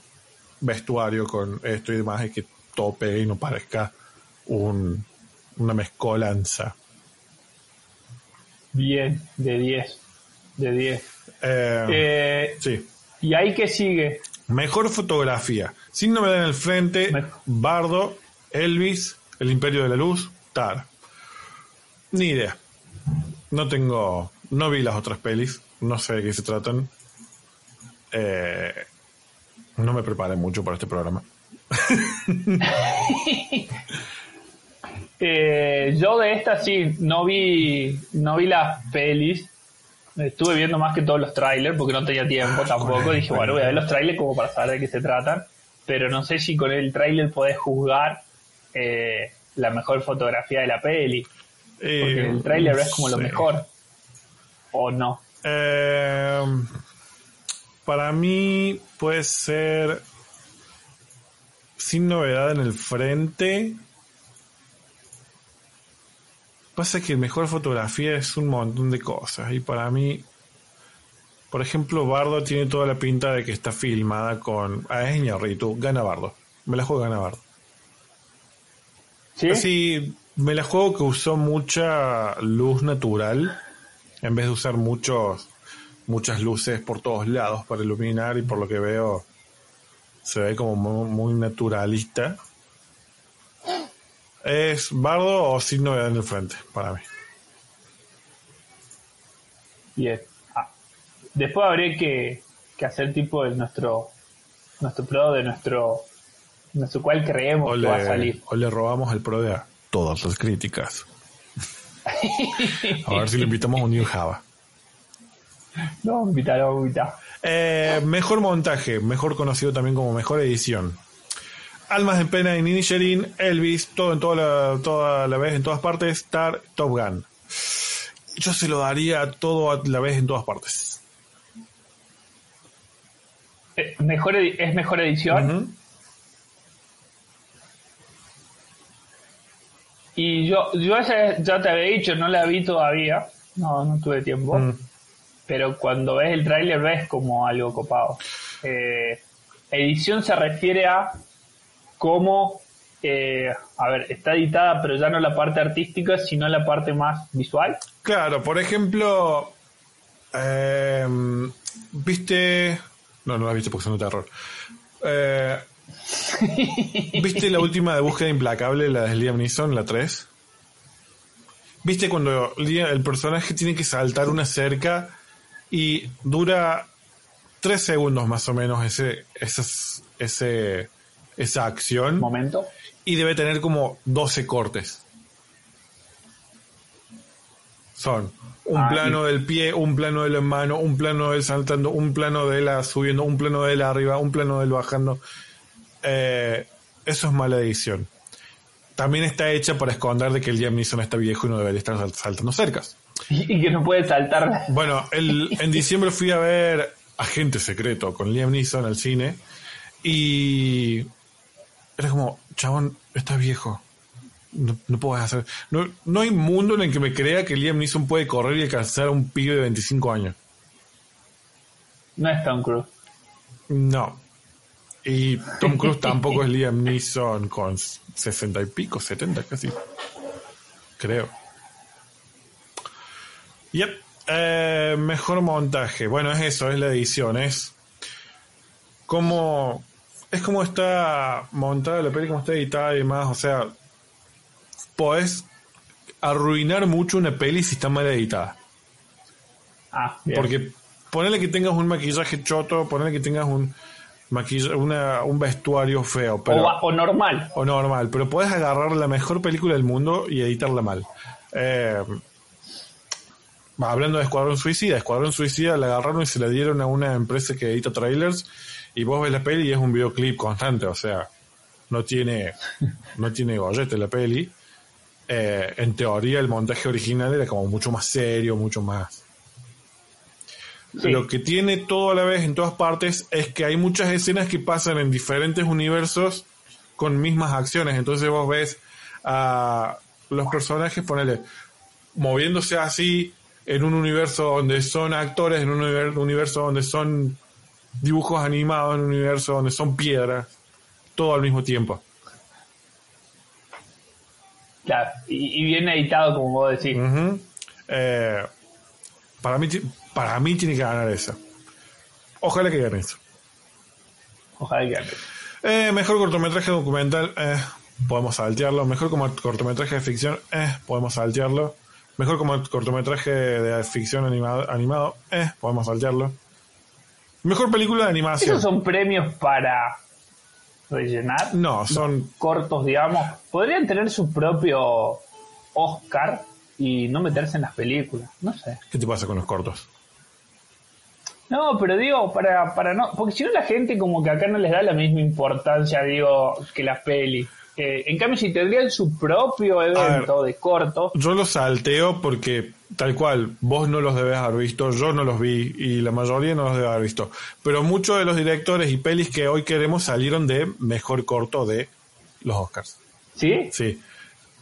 vestuario con esto y demás, es que tope y no parezca un, una mezcolanza. Bien, de 10. De 10. Eh, Eh, sí. ¿Y ahí qué sigue? Mejor fotografía. Sin novedad en el frente, Bardo, Elvis, El Imperio de la Luz, Tar. Ni idea. No tengo. No vi las otras pelis. No sé de qué se tratan. Eh, no me preparé mucho para este programa. Eh, yo de esta sí, no vi, no vi las pelis. Estuve viendo más que todos los trailers porque no tenía tiempo Ah, tampoco. Dije, bueno, voy a ver los trailers como para saber de qué se tratan. Pero no sé si con el trailer podés juzgar eh, la mejor fotografía de la peli. Porque Eh, el trailer es como lo mejor. ¿O no? Eh, para mí puede ser sin novedad en el frente. Pasa que mejor fotografía es un montón de cosas y para mí, por ejemplo, Bardo tiene toda la pinta de que está filmada con... Ah, es Iñárritu, gana Bardo. Me la juego gana Bardo. ¿Sí? Sí, me la juego que usó mucha luz natural en vez de usar muchos muchas luces por todos lados para iluminar y por lo que veo se ve como muy, muy naturalista. ¿Es bardo o sin novedad en el frente para mí? Bien. Ah, Después habría que, que hacer tipo el nuestro nuestro pro de nuestro nuestro cual creemos O que va a salir. o le robamos el pro de a todas las críticas. A ver si le invitamos a un New Java. No, invitar, no, invitar. Eh, mejor montaje, mejor conocido también como mejor edición. Almas en pena en Inisherin, Elvis, todo en toda la, toda la vez en todas partes, Tar, Top Gun. Yo se lo daría todo a la vez en todas partes. Eh, Mejor ¿Es mejor edición? Y yo, yo esa ya te había dicho, no la vi todavía. No, no tuve tiempo. Mm. Pero cuando ves el tráiler ves como algo copado. Eh, edición se refiere a cómo, eh, a ver, está editada, pero ya no la parte artística, sino la parte más visual. Claro, por ejemplo, eh, viste, no, no la viste porque son de terror. Eh, ¿Viste la última de búsqueda implacable, la de Liam Neeson, la 3? ¿Viste cuando el personaje tiene que saltar una cerca y dura tres segundos más o menos ese, esas- ese, esa acción Momento. y debe tener como 12 cortes? Son un Ah, plano del pie, un plano de la mano, un plano de él saltando, un plano de él subiendo, un plano de él arriba, un plano de él bajando. Eh, eso es mala edición. También está hecha para esconder de que el Liam Neeson está viejo y no debería estar sal- saltando cercas. Y, y que no puede saltar. Bueno, el, en diciembre fui a ver Agente Secreto con Liam Neeson al cine y era como, chabón, estás viejo. No, no puedes hacer. No, no hay mundo en el que me crea que Liam Neeson puede correr y alcanzar a un pibe de 25 años. No es Tom Cruise. No. Y Tom Cruise tampoco es Liam Neeson con 60 y pico, 70 casi. Creo. Yep. Eh, mejor montaje. Bueno, es eso, es la edición. Es como. Es como está montada la peli, como está editada y demás. O sea, podés arruinar mucho una peli si está mal editada. Ah, bien. Porque ponele que tengas un maquillaje choto, ponele que tengas un maquillaje, una, un vestuario feo, o, pero, va- o normal. o normal, pero puedes agarrar la mejor película del mundo y editarla mal. Eh, hablando de Escuadrón Suicida, Escuadrón Suicida la agarraron y se la dieron a una empresa que edita trailers y vos ves la peli y es un videoclip constante, o sea, no tiene, no tiene gollete la peli. Eh, en teoría el montaje original era como mucho más serio, mucho más Sí. lo que tiene todo a la vez en todas partes es que hay muchas escenas que pasan en diferentes universos con mismas acciones. Entonces vos ves a los personajes, ponele, moviéndose así en un universo donde son actores, en un univer- universo donde son dibujos animados, en un universo donde son piedras, todo al mismo tiempo. Claro. Y, y bien editado, como vos decís. Eh, para, mí, para mí tiene que ganar esa. Ojalá que gane eso. Ojalá que. Eh, mejor cortometraje documental. eh, podemos saltearlo. Mejor como cortometraje de ficción, eh, podemos saltearlo. Mejor como cortometraje de ficción animado, animado eh, podemos saltearlo. Mejor película de animación. ¿Esos son premios para rellenar? No, son Cortos, digamos. Podrían tener su propio Oscar y no meterse en las películas. No sé. ¿Qué te pasa con los cortos? No, pero digo, para, para no. Porque si no, la gente como que acá no les da la misma importancia, digo, que las pelis. Eh, en cambio, si tendrían su propio evento de cortos. Yo los salteo porque, tal cual, vos no los debes haber visto, yo no los vi y la mayoría no los debe haber visto. Pero muchos de los directores y pelis que hoy queremos salieron de mejor corto de los Oscars. ¿Sí? Sí.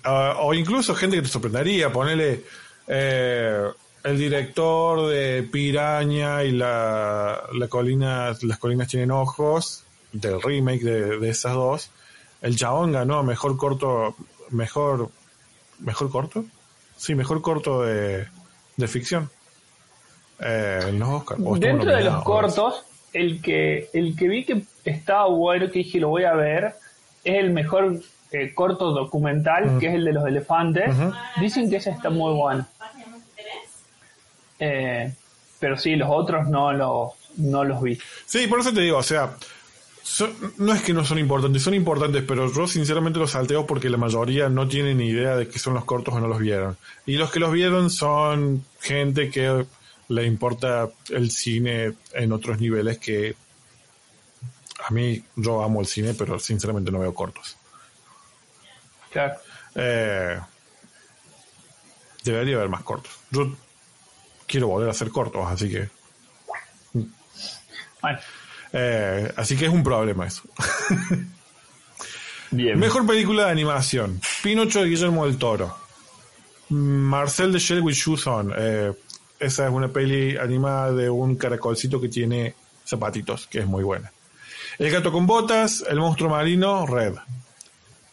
Ah, o incluso gente que te sorprendería, ponele eh, el director de Piraña y la, la colina, las colinas tienen ojos, del remake de, de esas dos. El chabón ganó mejor corto, mejor, mejor corto, sí, mejor corto de, de ficción. Eh, en los Oscars. O estuvo Dentro de los cortos, el que, el que vi que estaba bueno, que dije lo voy a ver, es el mejor eh, corto documental, que es el de los elefantes. Dicen que ese está muy bueno. Eh, pero sí, los otros no los, no los vi. Sí, por eso te digo, o sea, son- no es que no son importantes, son importantes, pero yo sinceramente los salteo porque la mayoría no tienen ni idea de qué son los cortos o no los vieron. Y los que los vieron son gente que le importa el cine en otros niveles que a mí yo amo el cine, pero sinceramente no veo cortos. Claro. Eh, debería haber más cortos. Yo quiero volver a hacer cortos, así que Bueno, eh, así que es un problema eso. bien. Mejor película de animación. Pinocho de Guillermo del Toro. Marcel de Shell with Shoes On. Eh, esa es una peli animada de un caracolcito que tiene zapatitos, que es muy buena. El gato con botas, el monstruo marino, Red.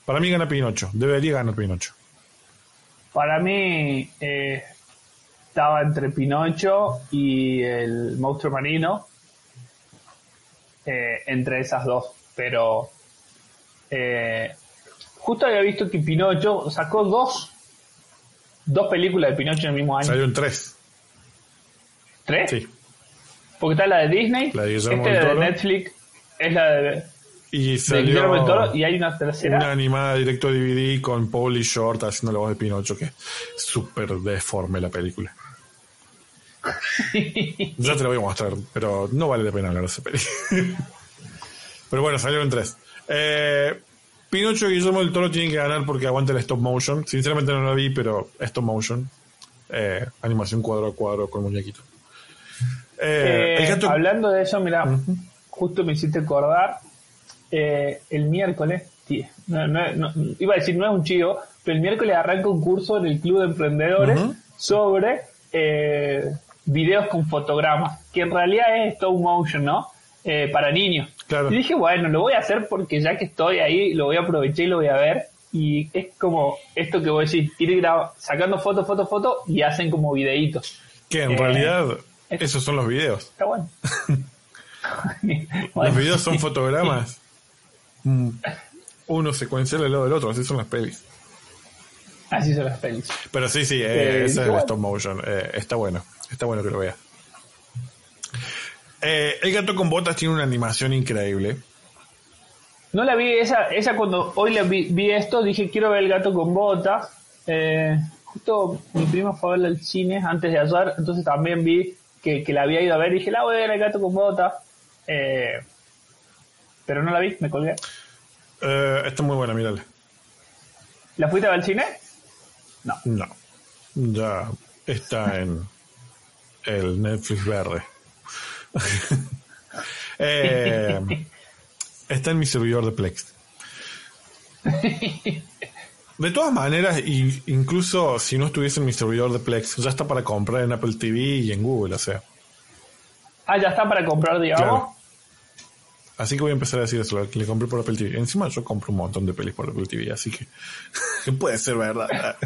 Para mí gana Pinocho. Debería ganar Pinocho. Para mí eh, estaba entre Pinocho y el monstruo marino. Eh, entre esas dos. Pero eh, justo había visto que Pinocho sacó dos, dos películas de Pinocho en el mismo año. Salió en tres. ¿Tres? Sí. Porque está la de Disney, La de Guillermo esta del es la de. Netflix, es la de, Y de Guillermo salió del Toro y hay una tercera. una animada directo DVD con Pauli Short haciendo la voz de Pinocho, que es súper deforme la película. Ya te la voy a mostrar, pero no vale la pena hablar de esa peli. pero bueno, salieron tres. Eh, Pinocho y Guillermo del Toro tienen que ganar porque aguanta el stop motion. Sinceramente no la vi, pero stop motion. Eh, animación cuadro a cuadro con muñequito. Eh, el gato... Hablando de eso, mira, justo me hiciste acordar, el miércoles, sí, no- no- no- iba a decir no es un chivo, pero el miércoles arranca un curso en el Club de Emprendedores sobre eh, videos con fotogramas, que en realidad es stop motion, ¿no? Eh, para niños. Claro. Y dije, bueno, lo voy a hacer porque ya que estoy ahí, lo voy a aprovechar y lo voy a ver. Y es como esto que voy a decir, ir sacando fotos, fotos, fotos y hacen como videitos. Que en eh, realidad es- esos son los videos. Está bueno. Los videos son fotogramas. Mm, Uno secuencial al lado del otro, así son las pelis. Así son las pelis. Pero sí, sí, eh, Eh, ese es el stop motion. Está bueno, está bueno que lo veas. Eh, el gato con botas tiene una animación increíble. No la vi, esa, esa cuando hoy la vi, vi esto, dije quiero ver el gato con botas. Eh, justo mi prima fue a verla al cine antes de ayer, entonces también vi que, que la había ido a ver y dije la voy a ver el gato con botas. Eh, pero no la vi, me colgué. Eh, está muy buena, mírala. ¿La fuiste a ver al cine? No. No, ya está en el Netflix verde. Eh, está en mi servidor de Plex. De todas maneras, y incluso si no estuviese en mi servidor de Plex, ya está para comprar en Apple TV y en Google, o sea. Ah, ya está para comprar, digamos. Claro. Así que voy a empezar a decir eso, que le compré por Apple TV. Encima yo compro un montón de pelis por Apple TV, así que puede ser verdad.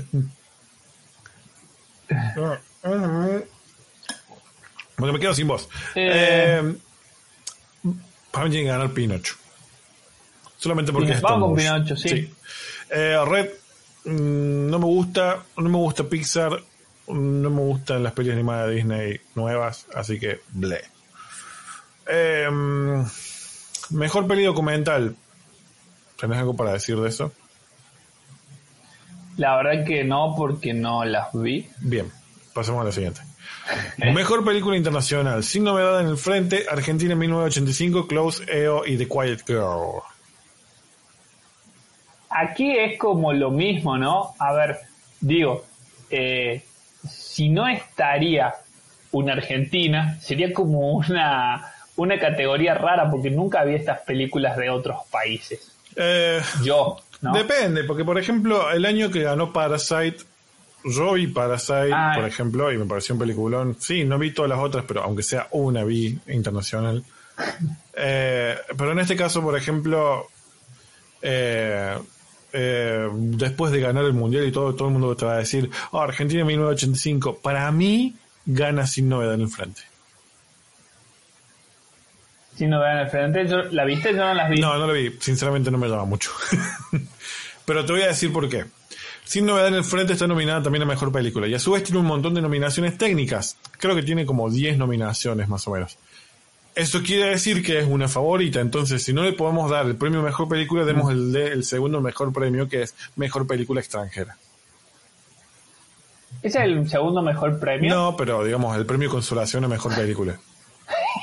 Porque me quedo sin voz. Eh. Eh, para mí tiene que ganar Pinocho. Solamente porque es vamos. Pinocho, sí. Eh, Red, mm, no me gusta, no me gusta Pixar, no me gustan las pelis animadas de Disney nuevas, así que ble. Eh, mm, mejor peli documental. ¿Tenés algo para decir de eso? La verdad que no, porque no las vi. Bien, pasemos a la siguiente. Mejor película internacional, sin novedad en el frente, Argentina en 1985, Close, EO y The Quiet Girl. Aquí es como lo mismo, ¿no? A ver, digo, eh, si no estaría una Argentina, sería como una, una categoría rara porque nunca vi estas películas de otros países. Eh, Yo, ¿no? Depende, porque por ejemplo, el año que ganó Parasite, yo vi Parasite, Ah. por ejemplo, y me pareció un peliculón. Sí, no vi todas las otras, pero aunque sea una vi internacional. Eh, pero en este caso, por ejemplo, eh, eh, después de ganar el mundial y todo, todo el mundo te va a decir, "Oh, Argentina en 1985. Para mí, gana sin novedad en el frente. Si no vean el frente, yo- ¿la viste? Yo no las vi. No, no lo vi. Sinceramente no me llama mucho. Pero te voy a decir por qué. Sin novedad en el frente está nominada también a Mejor Película. Y a su vez tiene un montón de nominaciones técnicas. Creo que tiene como 10 nominaciones más o menos. Eso quiere decir que es una favorita. Entonces, si no le podemos dar el premio Mejor Película, demos el, de- el segundo mejor premio, que es Mejor Película Extranjera. ¿Ese es el segundo mejor premio? No, pero digamos, el premio Consolación a Mejor Película.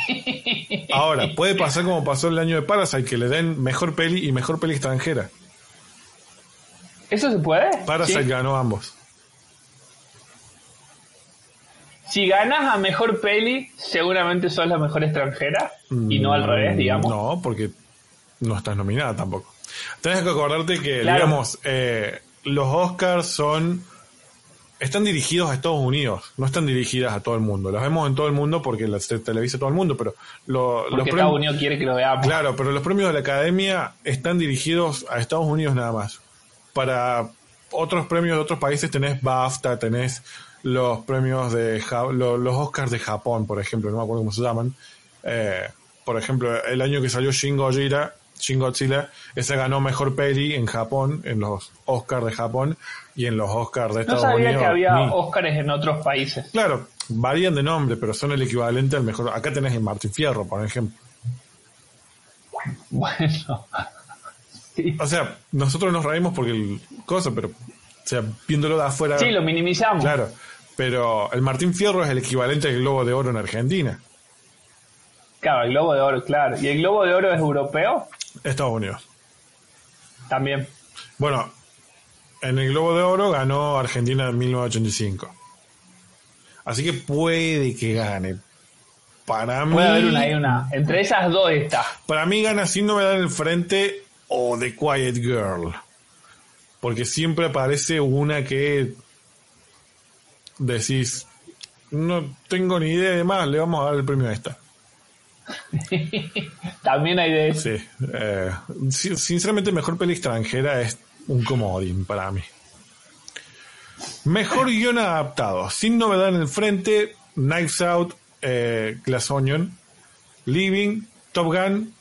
Ahora, puede pasar como pasó el año de Parasite, que le den Mejor Peli y Mejor Peli Extranjera. ¿Eso se puede? Parasite Sí. ganó ambos. Si ganas a mejor peli, seguramente sos la mejor extranjera y no al revés, digamos. Mm, No, porque no estás nominada tampoco. Tenés que acordarte que, Claro. digamos, eh, los Oscars son. Están dirigidos a Estados Unidos, no están dirigidas a todo el mundo. Las vemos en todo el mundo porque las se televisa todo el mundo, pero lo- los premios. Estados Unidos quiere que lo veamos. Claro, pero los premios de la academia están dirigidos a Estados Unidos nada más. Para otros premios de otros países tenés BAFTA, tenés los premios de Ja- lo- los Oscars de Japón, por ejemplo, no me acuerdo cómo se llaman. Eh, por ejemplo, el año que salió Shin Godzilla, Shin Godzilla, ese ganó mejor peli en Japón, en los Oscars de Japón y en los Oscars de No Estados sabía Unidos. que había ni. Óscares en otros países. Claro, varían de nombre, pero son el equivalente al mejor. Acá tenés el Martín Fierro, por ejemplo. Bueno. Sí, O sea, nosotros nos reímos porque el cosa, pero, o sea, viéndolo de afuera. Sí, lo minimizamos. Claro, pero el Martín Fierro es el equivalente al Globo de Oro en Argentina, Claro, el Globo de Oro, claro. ¿Y el Globo de Oro es europeo? Estados Unidos. También. Bueno, en el Globo de Oro ganó Argentina en 1985. Así que puede que gane. Para mí, Puede haber una y una. Entre esas dos está. para mí gana sin novedad en el frente o The Quiet Girl. Porque siempre aparece una que decís, no tengo ni idea de más, le vamos a dar el premio a esta. También hay de eso. Sí, eh, si- sinceramente mejor peli extranjera es un comodín para mí. Mejor guion adaptado, sin novedad en el frente, Knives Out, eh, Glass Onion, Living, Top Gun,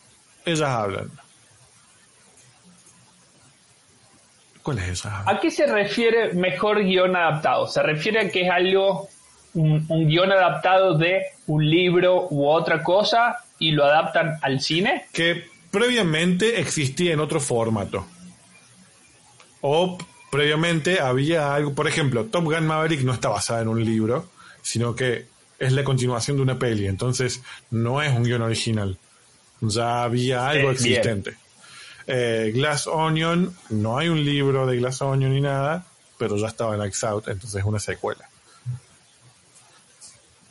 ellas hablan. ¿Cuál es esa? ¿A qué se refiere mejor guion adaptado? ¿Se refiere a que es algo, un, un guion adaptado de un libro u otra cosa y lo adaptan al cine? que previamente existía en otro formato. O previamente había algo, por ejemplo, Top Gun Maverick no está basada en un libro, sino que es la continuación de una peli, entonces no es un guion original. Ya había algo Eh, bien. Eh, Glass Onion, no hay un libro de Glass Onion ni nada, pero ya estaba en Lights Out, entonces es una secuela.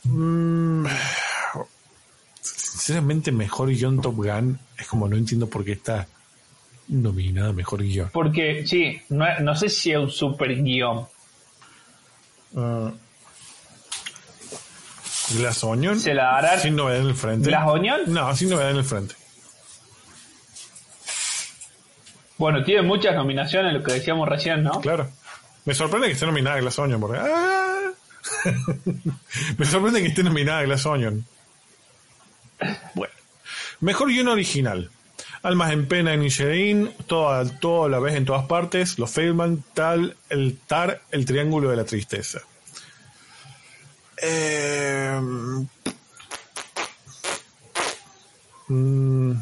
Mm, sinceramente, mejor guion Top Gun es como no entiendo por qué está nominada mejor guion. Porque, sí, no, no sé si es un super guion. Ah, Glass Onion. ¿Se la darán? Sin novedad en el frente. ¿Glass Onion? No, sin novedad en el frente. Bueno, tiene muchas nominaciones, lo que decíamos recién, ¿no? Claro. Me sorprende que esté nominada Glass Onion porque. ¡Ah! Me sorprende que esté nominada Glass Onion. Bueno. Mejor guion original. Almas en pena en Inisherin, todo, todo a la vez en todas partes, los Feldman, tal, el Tar, el triángulo de la tristeza. Eh, mm,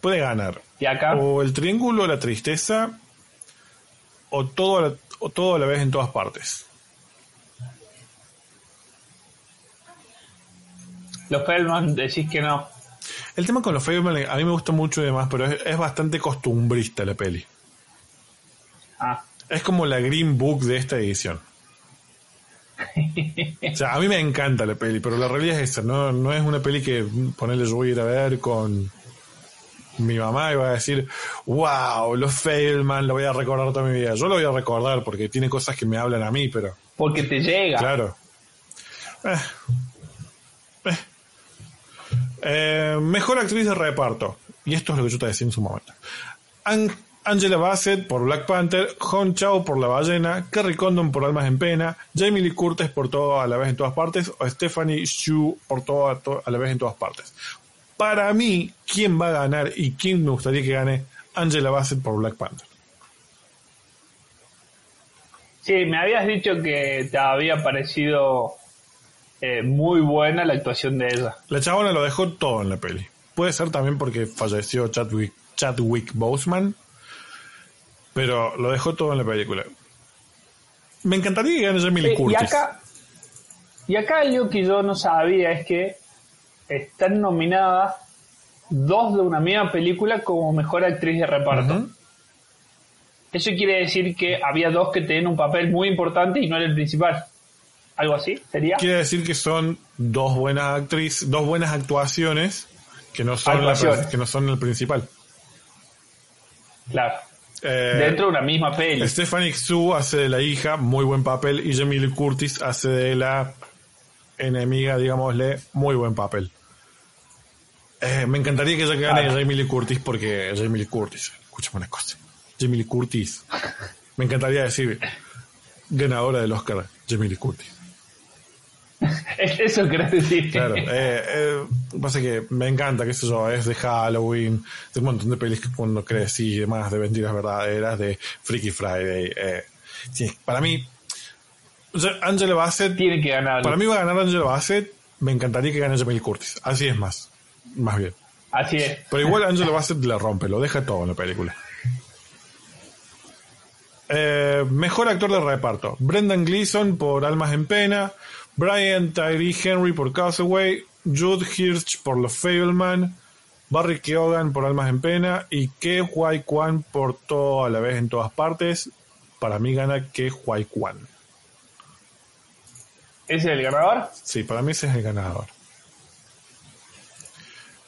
puede ganar. Y acá, O el triángulo la tristeza, o todo, a la- o todo a la vez en todas partes. los Feldman decís que no. El tema con los Feldman a mí me gusta mucho y demás, pero es, es bastante costumbrista la peli. Ah, Es como la Green Book de esta edición. O sea, a mí me encanta la peli, pero la realidad es esa, no, no es una peli que ponerle yo voy a ir a ver con mi mamá va a decir, wow, los Feldman, lo voy a recordar toda mi vida. Yo lo voy a recordar porque tiene cosas que me hablan a mí, pero porque te llega. claro. Eh. Eh. Eh, mejor actriz de reparto. Y esto es lo que yo te decía en su momento. An- Angela Bassett por Black Panther, Hon Chao por La Ballena, Kerry Condon por Almas en Pena, Jamie Lee Curtis por todo a la vez en todas partes, o Stephanie Xu por todo a, to- a la vez en todas partes. Para mí, ¿quién va a ganar y quién me gustaría que gane? Angela Bassett por Black Panther. Sí, me habías dicho que te había parecido eh, muy buena la actuación de ella. La chabona lo dejó todo en la peli. Puede ser también porque falleció Chadwick, Chadwick Boseman, pero lo dejó todo en la película. Me encantaría que gane Jamie Lee Eh, y Curtis. acá, y acá algo que yo no sabía es que están nominadas dos de una misma película como mejor actriz de reparto. Eso quiere decir que había dos que tenían un papel muy importante y no era el principal. ¿Algo así? ¿Sería? Quiere decir que son dos buenas actrices, dos buenas actuaciones que no son, la- que no son el principal. Claro. Eh, Dentro de una misma peli. Stephanie Xu hace de la hija, muy buen papel, y Jamie Lee Curtis hace de la enemiga, digámosle, muy buen papel. Eh, me encantaría que ella gane Ah. Jamie Lee Curtis porque Jamie Lee Curtis, escúchame una cosa, Jamie Lee Curtis, me encantaría decir ganadora del Oscar, Jamie Lee Curtis. Es- Eso querés decir. Claro, eh, eh, pasa que me encanta, qué sé yo, es de Halloween, de un montón de pelis que cuando crecí y demás, de mentiras verdaderas, de Freaky Friday. eh. Sí, para mí, Angela Bassett, Tiene que ganar. para mí va a ganar Angela Bassett, me encantaría que gane Jamie Lee Curtis. Así es más, más bien. Así es. Pero igual Angela Bassett la rompe, lo deja todo en la película. Eh, mejor actor de reparto. Brendan Gleeson por Almas en Pena. Brian Tyree Henry por Castaway. Jude Hirsch por Los Fableman. Barry Keoghan por Almas en Pena. Y Ke Huai Kwan por todo a la vez en todas partes. Para mí gana Ke Huai Kwan. ¿Ese es el ganador? Sí, para mí ese es el ganador.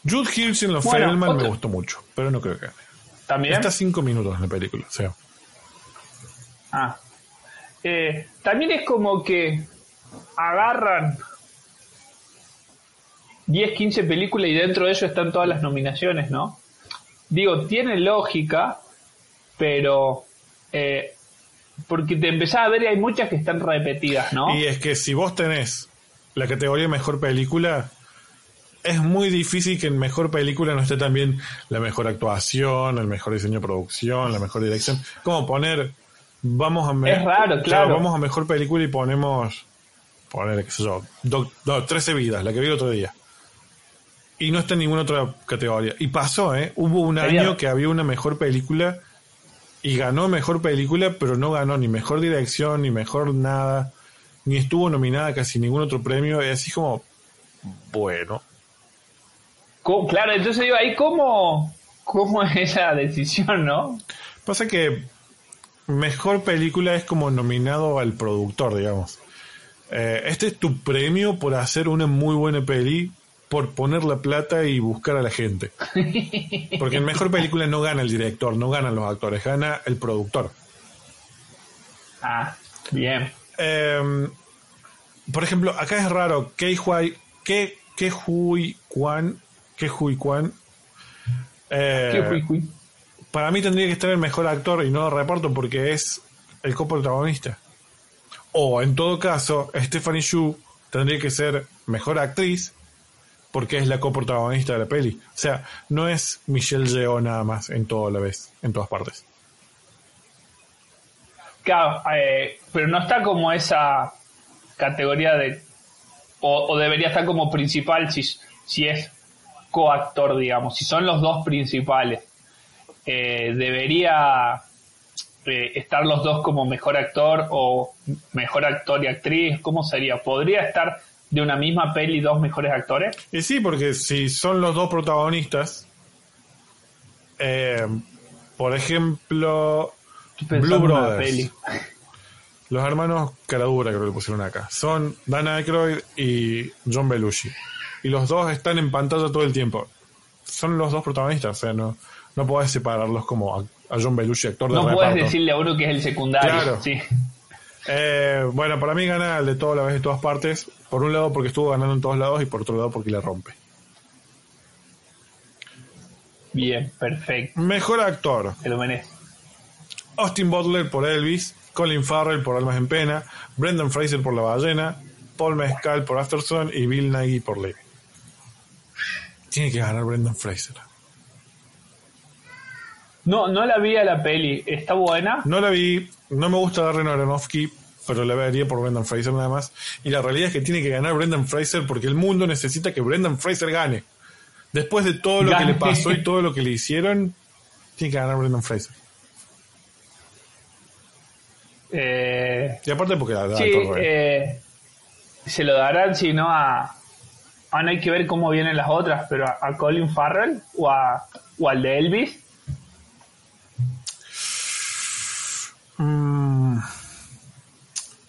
Jude Hirsch en Los Bueno, Fableman me gustó mucho, pero no creo que gane. También. Está cinco minutos en la película, o sea. Ah. Eh, también es como que agarran 10, 15 películas y dentro de eso están todas las nominaciones, ¿no? Digo, tiene lógica, pero eh, porque te empezás a ver y hay muchas que están repetidas, ¿no? Y es que si vos tenés la categoría mejor película, es muy difícil que en mejor película no esté también la mejor actuación, el mejor diseño de producción, la mejor dirección. Como poner, vamos a Es raro, claro. vamos a mejor película y ponemos, poner, qué sé yo, Doc- no, 13 vidas, la que vi el otro día. Y no está en ninguna otra categoría. Y pasó, ¿eh? Hubo un Sería- año que había una mejor película y ganó mejor película, pero no ganó ni mejor dirección, ni mejor nada, ni estuvo nominada a casi ningún otro premio. Y así como, bueno, Claro, entonces digo, ahí cómo, cómo es esa decisión, ¿no? pasa que mejor película es como nominado al productor, digamos. Eh, este es tu premio por hacer una muy buena peli, por poner la plata y buscar a la gente. Porque en mejor película no gana el director, no ganan los actores, gana el productor. Ah, bien. Eh, por ejemplo, acá es raro. Kei Huai, que que Hui Kwan, que Hui Kwan. eh, para mí tendría que estar el mejor actor y no el reparto porque es el coprotagonista. O en todo caso, Stephanie Xu tendría que ser mejor actriz porque es la coprotagonista de la peli. O sea, no es Michelle Yeoh nada más en todo la vez, en todas partes. Claro, eh, pero no está como esa categoría de. O, debería estar como principal si, si es coactor, digamos. Si son los dos principales, eh, debería eh, estar los dos como mejor actor o mejor actor y actriz. ¿Cómo sería? ¿Podría estar de una misma peli dos mejores actores? Y sí, porque si son los dos protagonistas, eh, por ejemplo, Blue Brothers. peli. Los hermanos Caradura, creo que pusieron acá. Son Dan Aykroyd y John Belushi. Y los dos están en pantalla todo el tiempo. Son los dos protagonistas, o sea, no, no podés separarlos como a, a John Belushi, actor de No reparto. puedes decirle a uno que es el secundario. Claro. Sí. Eh, bueno, para mí gana el de todo la vez de todas partes. Por un lado porque estuvo ganando en todos lados y por otro lado porque le rompe. Bien, perfecto. Mejor actor. Te lo mereces. Austin Butler por Elvis, Colin Farrell por Almas en Pena, Brendan Fraser por La Ballena, Paul Mescal por Afterson y Bill Nighy por Living. Tiene que ganar Brendan Fraser. No, no la vi a la peli. ¿Está buena? No la vi, no me gusta Darren Aronofsky, pero la vería por Brendan Fraser nada más. Y la realidad es que tiene que ganar Brendan Fraser porque el mundo necesita que Brendan Fraser gane. Después de todo lo que le pasó y todo lo que le hicieron, tiene que ganar Brendan Fraser. Eh, Y aparte porque da sí, eh. eh, se lo darán, si no, a. Ah, no hay que ver cómo vienen las otras, pero a, a Colin Farrell o, a, o al de Elvis.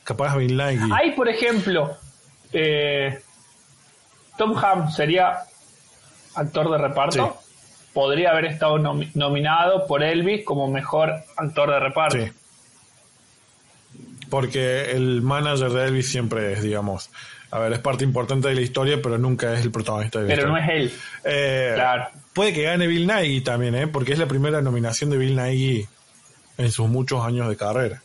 Capaz. Hay, por ejemplo, eh, Tom Hanks sería actor de reparto. Podría haber estado nomi- nominado por Elvis como mejor actor de reparto. Sí. Porque el manager de Elvis siempre es, digamos, a ver, es parte importante de la historia, pero nunca es el protagonista de la Pero no es él. Eh, Claro. Puede que gane Bill Nighy también, ¿eh? Porque es la primera nominación de Bill Nighy en sus muchos años de carrera.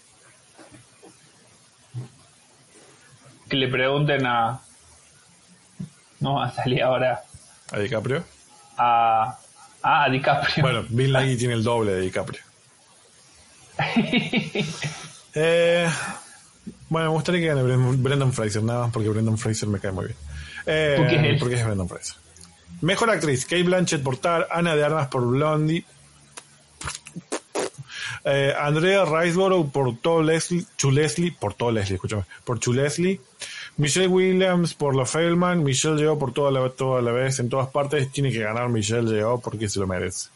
Que le pregunten a. No a salir ahora. ¿A DiCaprio? A. Ah, a DiCaprio. Bueno, Bill Nighy tiene el doble de DiCaprio. Eh, bueno, me gustaría que gane Brendan Fraser, nada más porque Brendan Fraser me cae muy bien. Eh, ¿Por qué es porque es Brendan Fraser. Mejor actriz, Kate Blanchett por Tar, Ana de Armas por Blondie, eh, Andrea Riseborough por To Leslie, Chu Leslie, por To Leslie, escúchame, por Michelle Williams por La Feldman, Michelle Yeoh por toda la, toda la vez, en todas partes, tiene que ganar Michelle Yeoh porque se lo merece.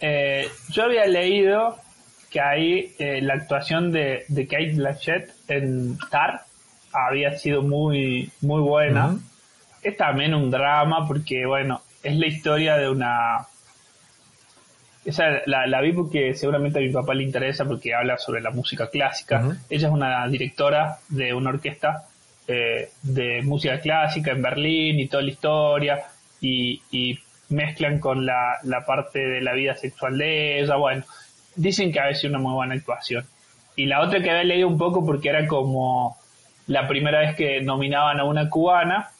Eh, yo había leído que ahí eh, la actuación de, de Kate Blanchett en Tar había sido muy, muy buena. Es también un drama porque, bueno, es la historia de una... Esa la, la vi porque seguramente a mi papá le interesa porque habla sobre la música clásica. Ella es una directora de una orquesta eh, de música clásica en Berlín y toda la historia y, y mezclan con la, la parte de la vida sexual de ella. Bueno, dicen que había sido una muy buena actuación. Y la otra que había leído un poco porque era como la primera vez que nominaban a una cubana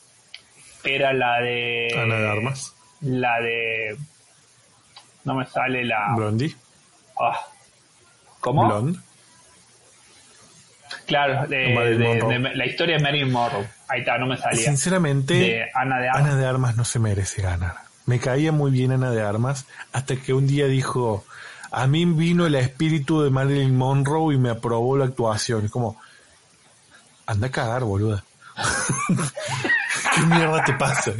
era la de Ana de Armas, la de no me sale la Blondie, ah, ¿cómo? Blonde. claro de, la historia de Marilyn Monroe ahí está no me salía Sinceramente, de Ana de Armas Ana de Armas no se merece ganar. Me caía muy bien Ana de Armas hasta que un día dijo, a mí vino el espíritu de Marilyn Monroe y me aprobó la actuación. Es como, anda a cagar, boluda. ¿Qué mierda te pasa?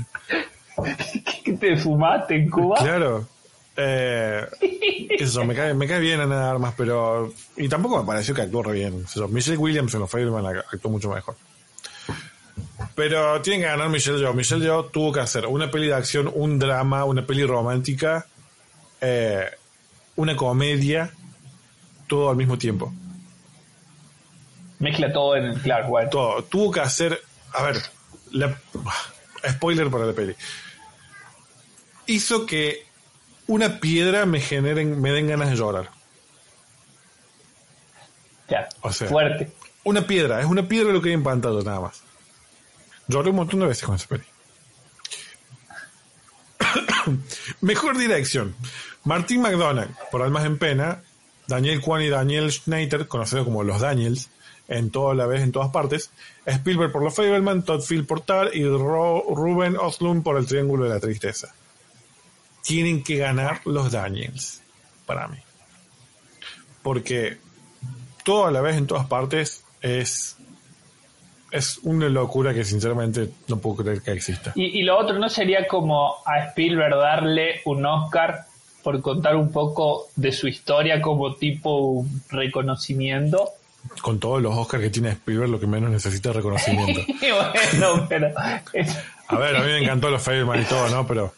¿Qué te fumaste en Cuba? Claro. Eh, yo, me, cae, me cae bien Ana de Armas, pero... Y tampoco me pareció que actuó re bien. yo. Michelle Williams en los Fireman actuó mucho mejor. Pero tienen que ganar Michelle Yeoh. Michelle Yeoh tuvo que hacer una peli de acción, un drama, una peli romántica, eh, una comedia, todo al mismo tiempo. mezcla todo en el claro bueno Todo. Tuvo que hacer... A ver, la- spoiler para la peli. Hizo que una piedra me generen, me den ganas de llorar. ya, o sea, fuerte Una piedra, es una piedra lo que hay en pantalla nada más. Lloré un montón de veces con esa peli. Mejor dirección. Martin McDonagh, por Almas en Pena. Daniel Kwan y Daniel Schneider, conocidos como los Daniels, en toda la vez, en todas partes. Spielberg por Los Fableman, Todd Field por Tar y Ro- Ruben Oslund por El Triángulo de la Tristeza. Tienen que ganar los Daniels, para mí. Porque toda la vez, en todas partes, es, es una locura que sinceramente no puedo creer que exista. Y, y lo otro, ¿no sería como a Spielberg darle un Oscar por contar un poco de su historia como tipo reconocimiento? Con todos los Oscars que tiene Spielberg, lo que menos necesita es reconocimiento. Bueno, pero... A ver, a mí me encantó los Fableman y todo, ¿no? Pero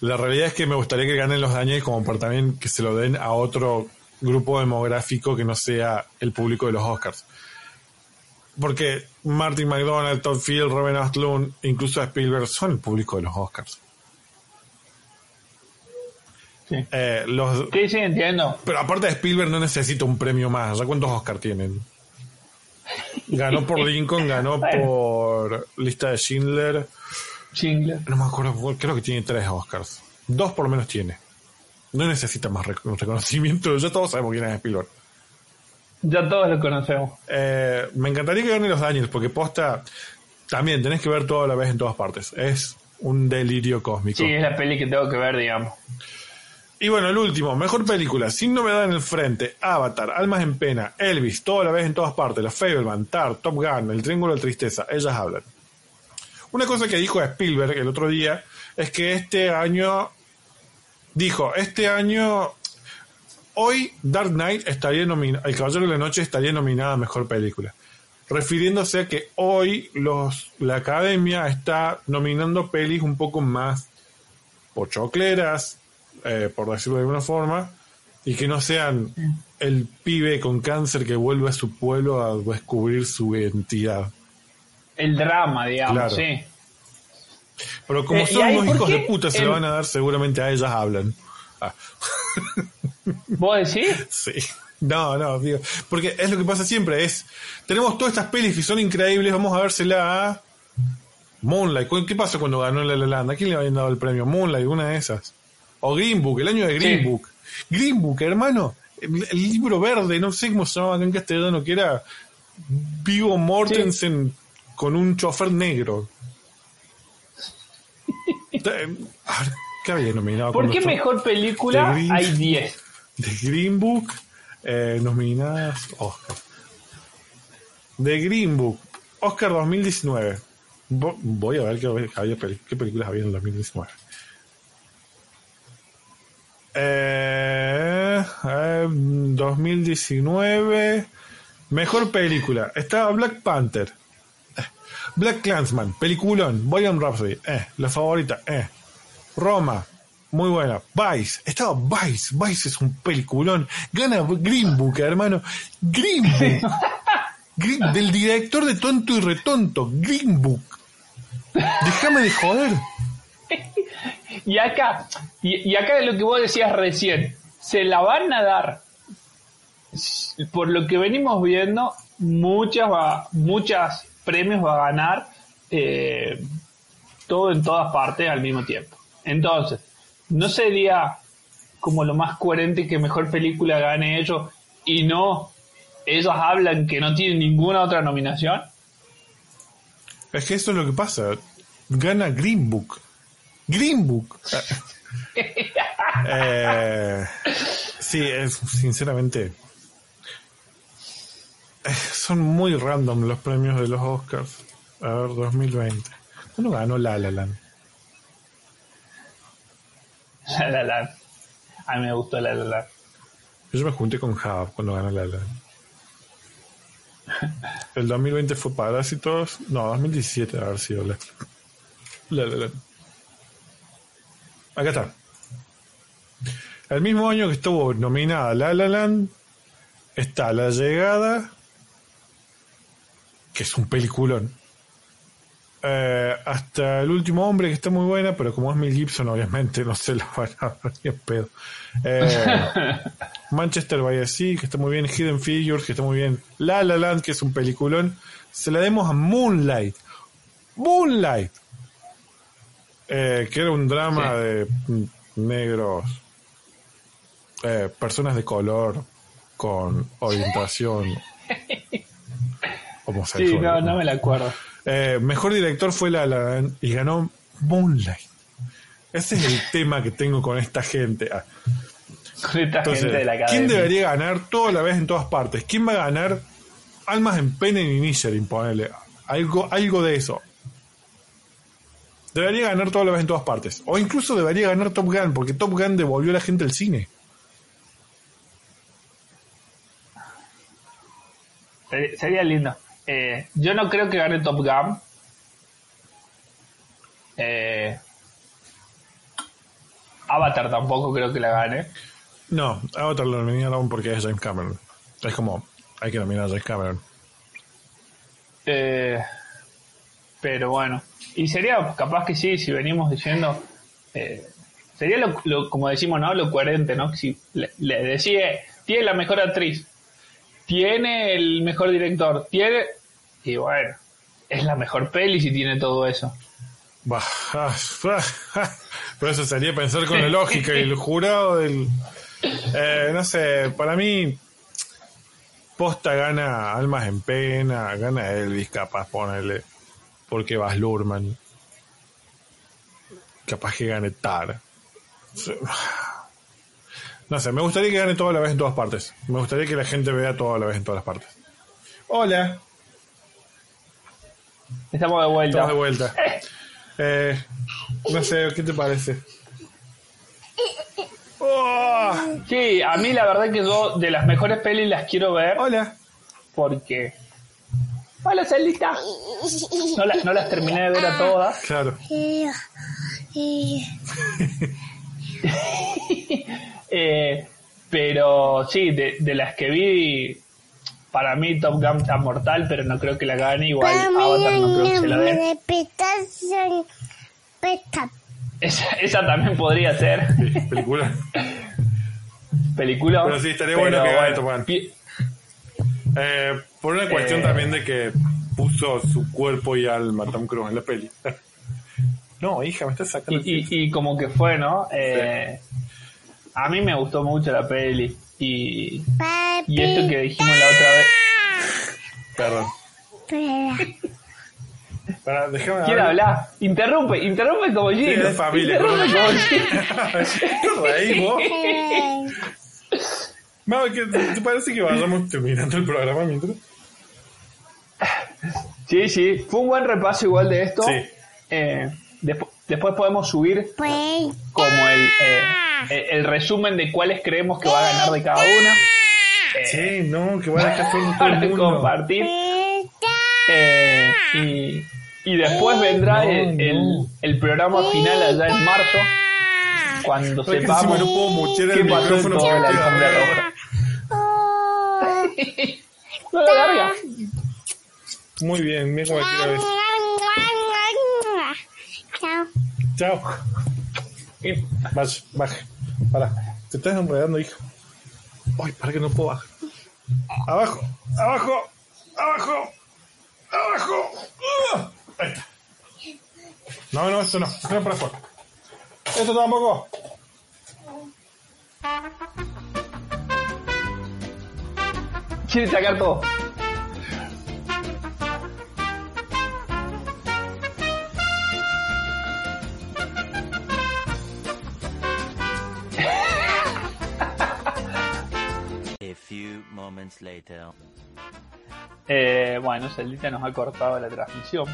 la realidad es que me gustaría que ganen los Daniels como para también que se lo den a otro grupo demográfico que no sea el público de los Oscars. Porque Martin McDonald, Todd Field, Robin Astlund, incluso Spielberg son el público de los Oscars. Sí. Eh, los, Sí, sí, entiendo. pero aparte de Spielberg no necesita un premio más. ¿Ya cuántos Oscars tienen? Ganó por Lincoln, ganó Bueno. por Lista de Schindler. Schindler. No me acuerdo, creo que tiene tres Oscars. Dos por lo menos tiene. No necesita más rec- reconocimiento, ya todos sabemos quién es Spielberg. Ya todos lo conocemos. Eh, me encantaría que gane los Daniels, porque posta, también tenés que ver todo a la vez en todas partes. Es un delirio cósmico. Sí, es la peli que tengo que ver, digamos. Y bueno, el último, mejor película, sin novedad en el frente, Avatar, Almas en Pena, Elvis, todo a la vez en todas partes, Los Fableman, Tar, Top Gun, El Triángulo de Tristeza, ellas hablan. Una cosa que dijo Spielberg el otro día es que este año, dijo, este año, hoy Dark Knight estaría nominada, El Caballero de la Noche estaría nominada a Mejor Película. Refiriéndose a que hoy los, la academia está nominando pelis un poco más pochocleras, eh, por decirlo de alguna forma, y que no sean el pibe con cáncer que vuelve a su pueblo a descubrir su identidad. El drama, digamos, Claro. sí. Pero como Eh, ¿y son ahí unos por hijos de puta, se el- lo van a dar seguramente a ellas hablan. Ah, ¿Vos decís? sí. No, no, digo. Porque es lo que pasa siempre, es. Tenemos todas estas pelis que son increíbles, vamos a vérsela a Moonlight. ¿Cu- ¿Qué pasó cuando ganó La La Land? ¿A quién le habían dado el premio? Moonlight, una de esas. O Green Book, el año de Green Sí. Book. Green Book, hermano. El, el libro verde, no sé cómo se llamaba acá en castellano, que era Vivo Mortensen con un chofer negro. Eh, ¿Qué había nominado? ¿Por qué mejor película Green- hay 10? de Green Book, eh, nominadas Oscar. De Green Book, Oscar 2019. Vo- Voy a ver qué, había qué películas había en el 2019. Eh, eh, 2019. Mejor película. Estaba Black Panther. Black Clansman. Peliculón. Boyan Rhapsody. Eh, la favorita. Eh. Roma, muy buena. Vice, estaba Vice, Vice es un peliculón. Gana Green Book, hermano. Green Book. Green- del director de Tonto y Retonto, Green Book. Déjame de joder. Y acá, y, y acá es lo que vos decías recién, se la van a dar, por lo que venimos viendo, muchas, muchas premios va a ganar eh, todo en todas partes al mismo tiempo. Entonces, ¿no sería como lo más coherente que mejor película gane ellos y no ellos hablan que no tienen ninguna otra nominación? Es que eso es lo que pasa. Gana Green Book. Green Book. Eh, sí, es, sinceramente. Son muy random los premios de los Oscars. A ver, 2020. ¿Cuándo ganó La La Land? La La Land. A mí me gustó La La Land. Yo me junté con Jav cuando ganó La La Land. El 2020 fue Parásitos. No, 2017 debe haber sido La La La Land. Acá está. El mismo año que estuvo nominada La La Land está La Llegada, que es un peliculón. Eh, hasta El Último Hombre, que está muy buena, pero como es Mel Gibson, obviamente no se la van a ni en pedo. Eh, Manchester by the Sea, que está muy bien. Hidden Figures, que está muy bien. La La Land, que es un peliculón. Se la demos a Moonlight. Moonlight, eh, que era un drama Sí. de negros, eh, personas de color con orientación homosexual. Sí, no, no me la acuerdo. Eh, mejor director fue La La y ganó Moonlight. Ese es el tema que tengo con esta gente. Ah, Con esta Entonces, gente de la academia. ¿quién debería ganar toda la vez en todas partes? ¿Quién va a ganar Almas en Pena y Inisherin? Ponele. Algo, algo de eso. Debería ganar toda la vez en todas partes. O incluso debería ganar Top Gun, porque Top Gun devolvió a la gente al cine. Sería lindo. Eh, yo no creo que gane Top Gun. Eh, Avatar tampoco creo que la gane. No, Avatar lo nominaron porque es James Cameron. Es como, hay que nominar a James Cameron. Eh, pero bueno. Y sería capaz que sí, si venimos diciendo. eh, sería lo, lo- como decimos, ¿no? Lo coherente, ¿no? Si le, le decía, tiene la mejor actriz, tiene el mejor director, tiene. Y bueno, es la mejor peli si tiene todo eso. Bah, ah, ah, Pero eso sería pensar con la lógica y el jurado del... eh, no sé, para mí... Posta gana Almas en Pena, gana Elvis, capaz ponerle. Porque vas Lurman. Capaz que gane Tar. No sé, me gustaría que gane toda la vez en todas partes. Me gustaría que la gente vea toda la vez en todas las partes. Hola, Estamos de vuelta. estamos de vuelta. Eh, no sé, ¿qué te parece? Oh, Sí, a mí la verdad que yo de las mejores pelis las quiero ver hola. porque... Hola, Celita. No, la- no las terminé de ver a todas. Claro. Y, y, Eh, pero sí, de, de las que vi, para mí Top Gun está mortal, pero no creo que la gane. Igual para mí Avatar no creo que se la Esa, esa también podría ser Sí, película. película. Pero sí, estaría bueno que gane Top Gun. Eh, por una cuestión Eh. también de que puso su cuerpo y alma Tom Cruise en la peli. No, hija, me estás Y, sacando. y, y como que fue, ¿no? Eh, A mí me gustó mucho la peli. Y, y esto que dijimos la otra vez. Perdón. Para, déjame ¿Quién habla? Interrumpe, interrumpe como Sí, Gino. es familia. Interrumpe como ¿Qué reís vos? Mau, ¿qué- ¿te parece que vayamos terminando el programa mientras? Sí, sí, fue un buen repaso igual de esto. Sí. Eh, despu- después podemos subir pues, como el, eh, el, el resumen de cuáles creemos que va a ganar de cada una. Eh, Sí, no, que va a dejar todo para el mundo. compartir. Eh, y, y después vendrá No, el, el- no. el programa final allá en marzo, cuando Porque sepamos no puedo qué el pasó toda la alfombra roja. No la larga. Muy bien, mira cómo quiero ver. chao, Chao. Eh, Vaya, baje. Para. Te estás enredando, hijo. Ay, para que no puedo bajar. Abajo, abajo, abajo, abajo. Ah, Ahí está. No, no, esto no. Esto no para afuera. Esto tampoco. Quiere sacar todo. Eh, bueno, Celdita nos ha cortado la transmisión.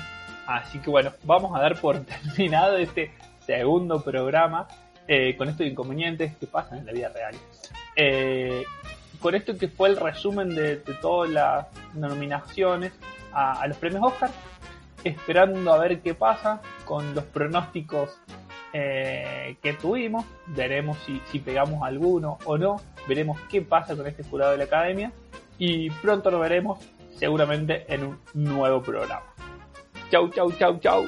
Así que bueno, vamos a dar por terminado este segundo programa eh, con estos inconvenientes que pasan en la vida real. Eh, con esto que fue el resumen de, todas las nominaciones a, los premios Oscar, esperando a ver qué pasa con los pronósticos que tuvimos, veremos si pegamos alguno o no, veremos qué pasa con este jurado de la academia y pronto lo veremos seguramente en un nuevo programa. Chau, chau, chau, chau.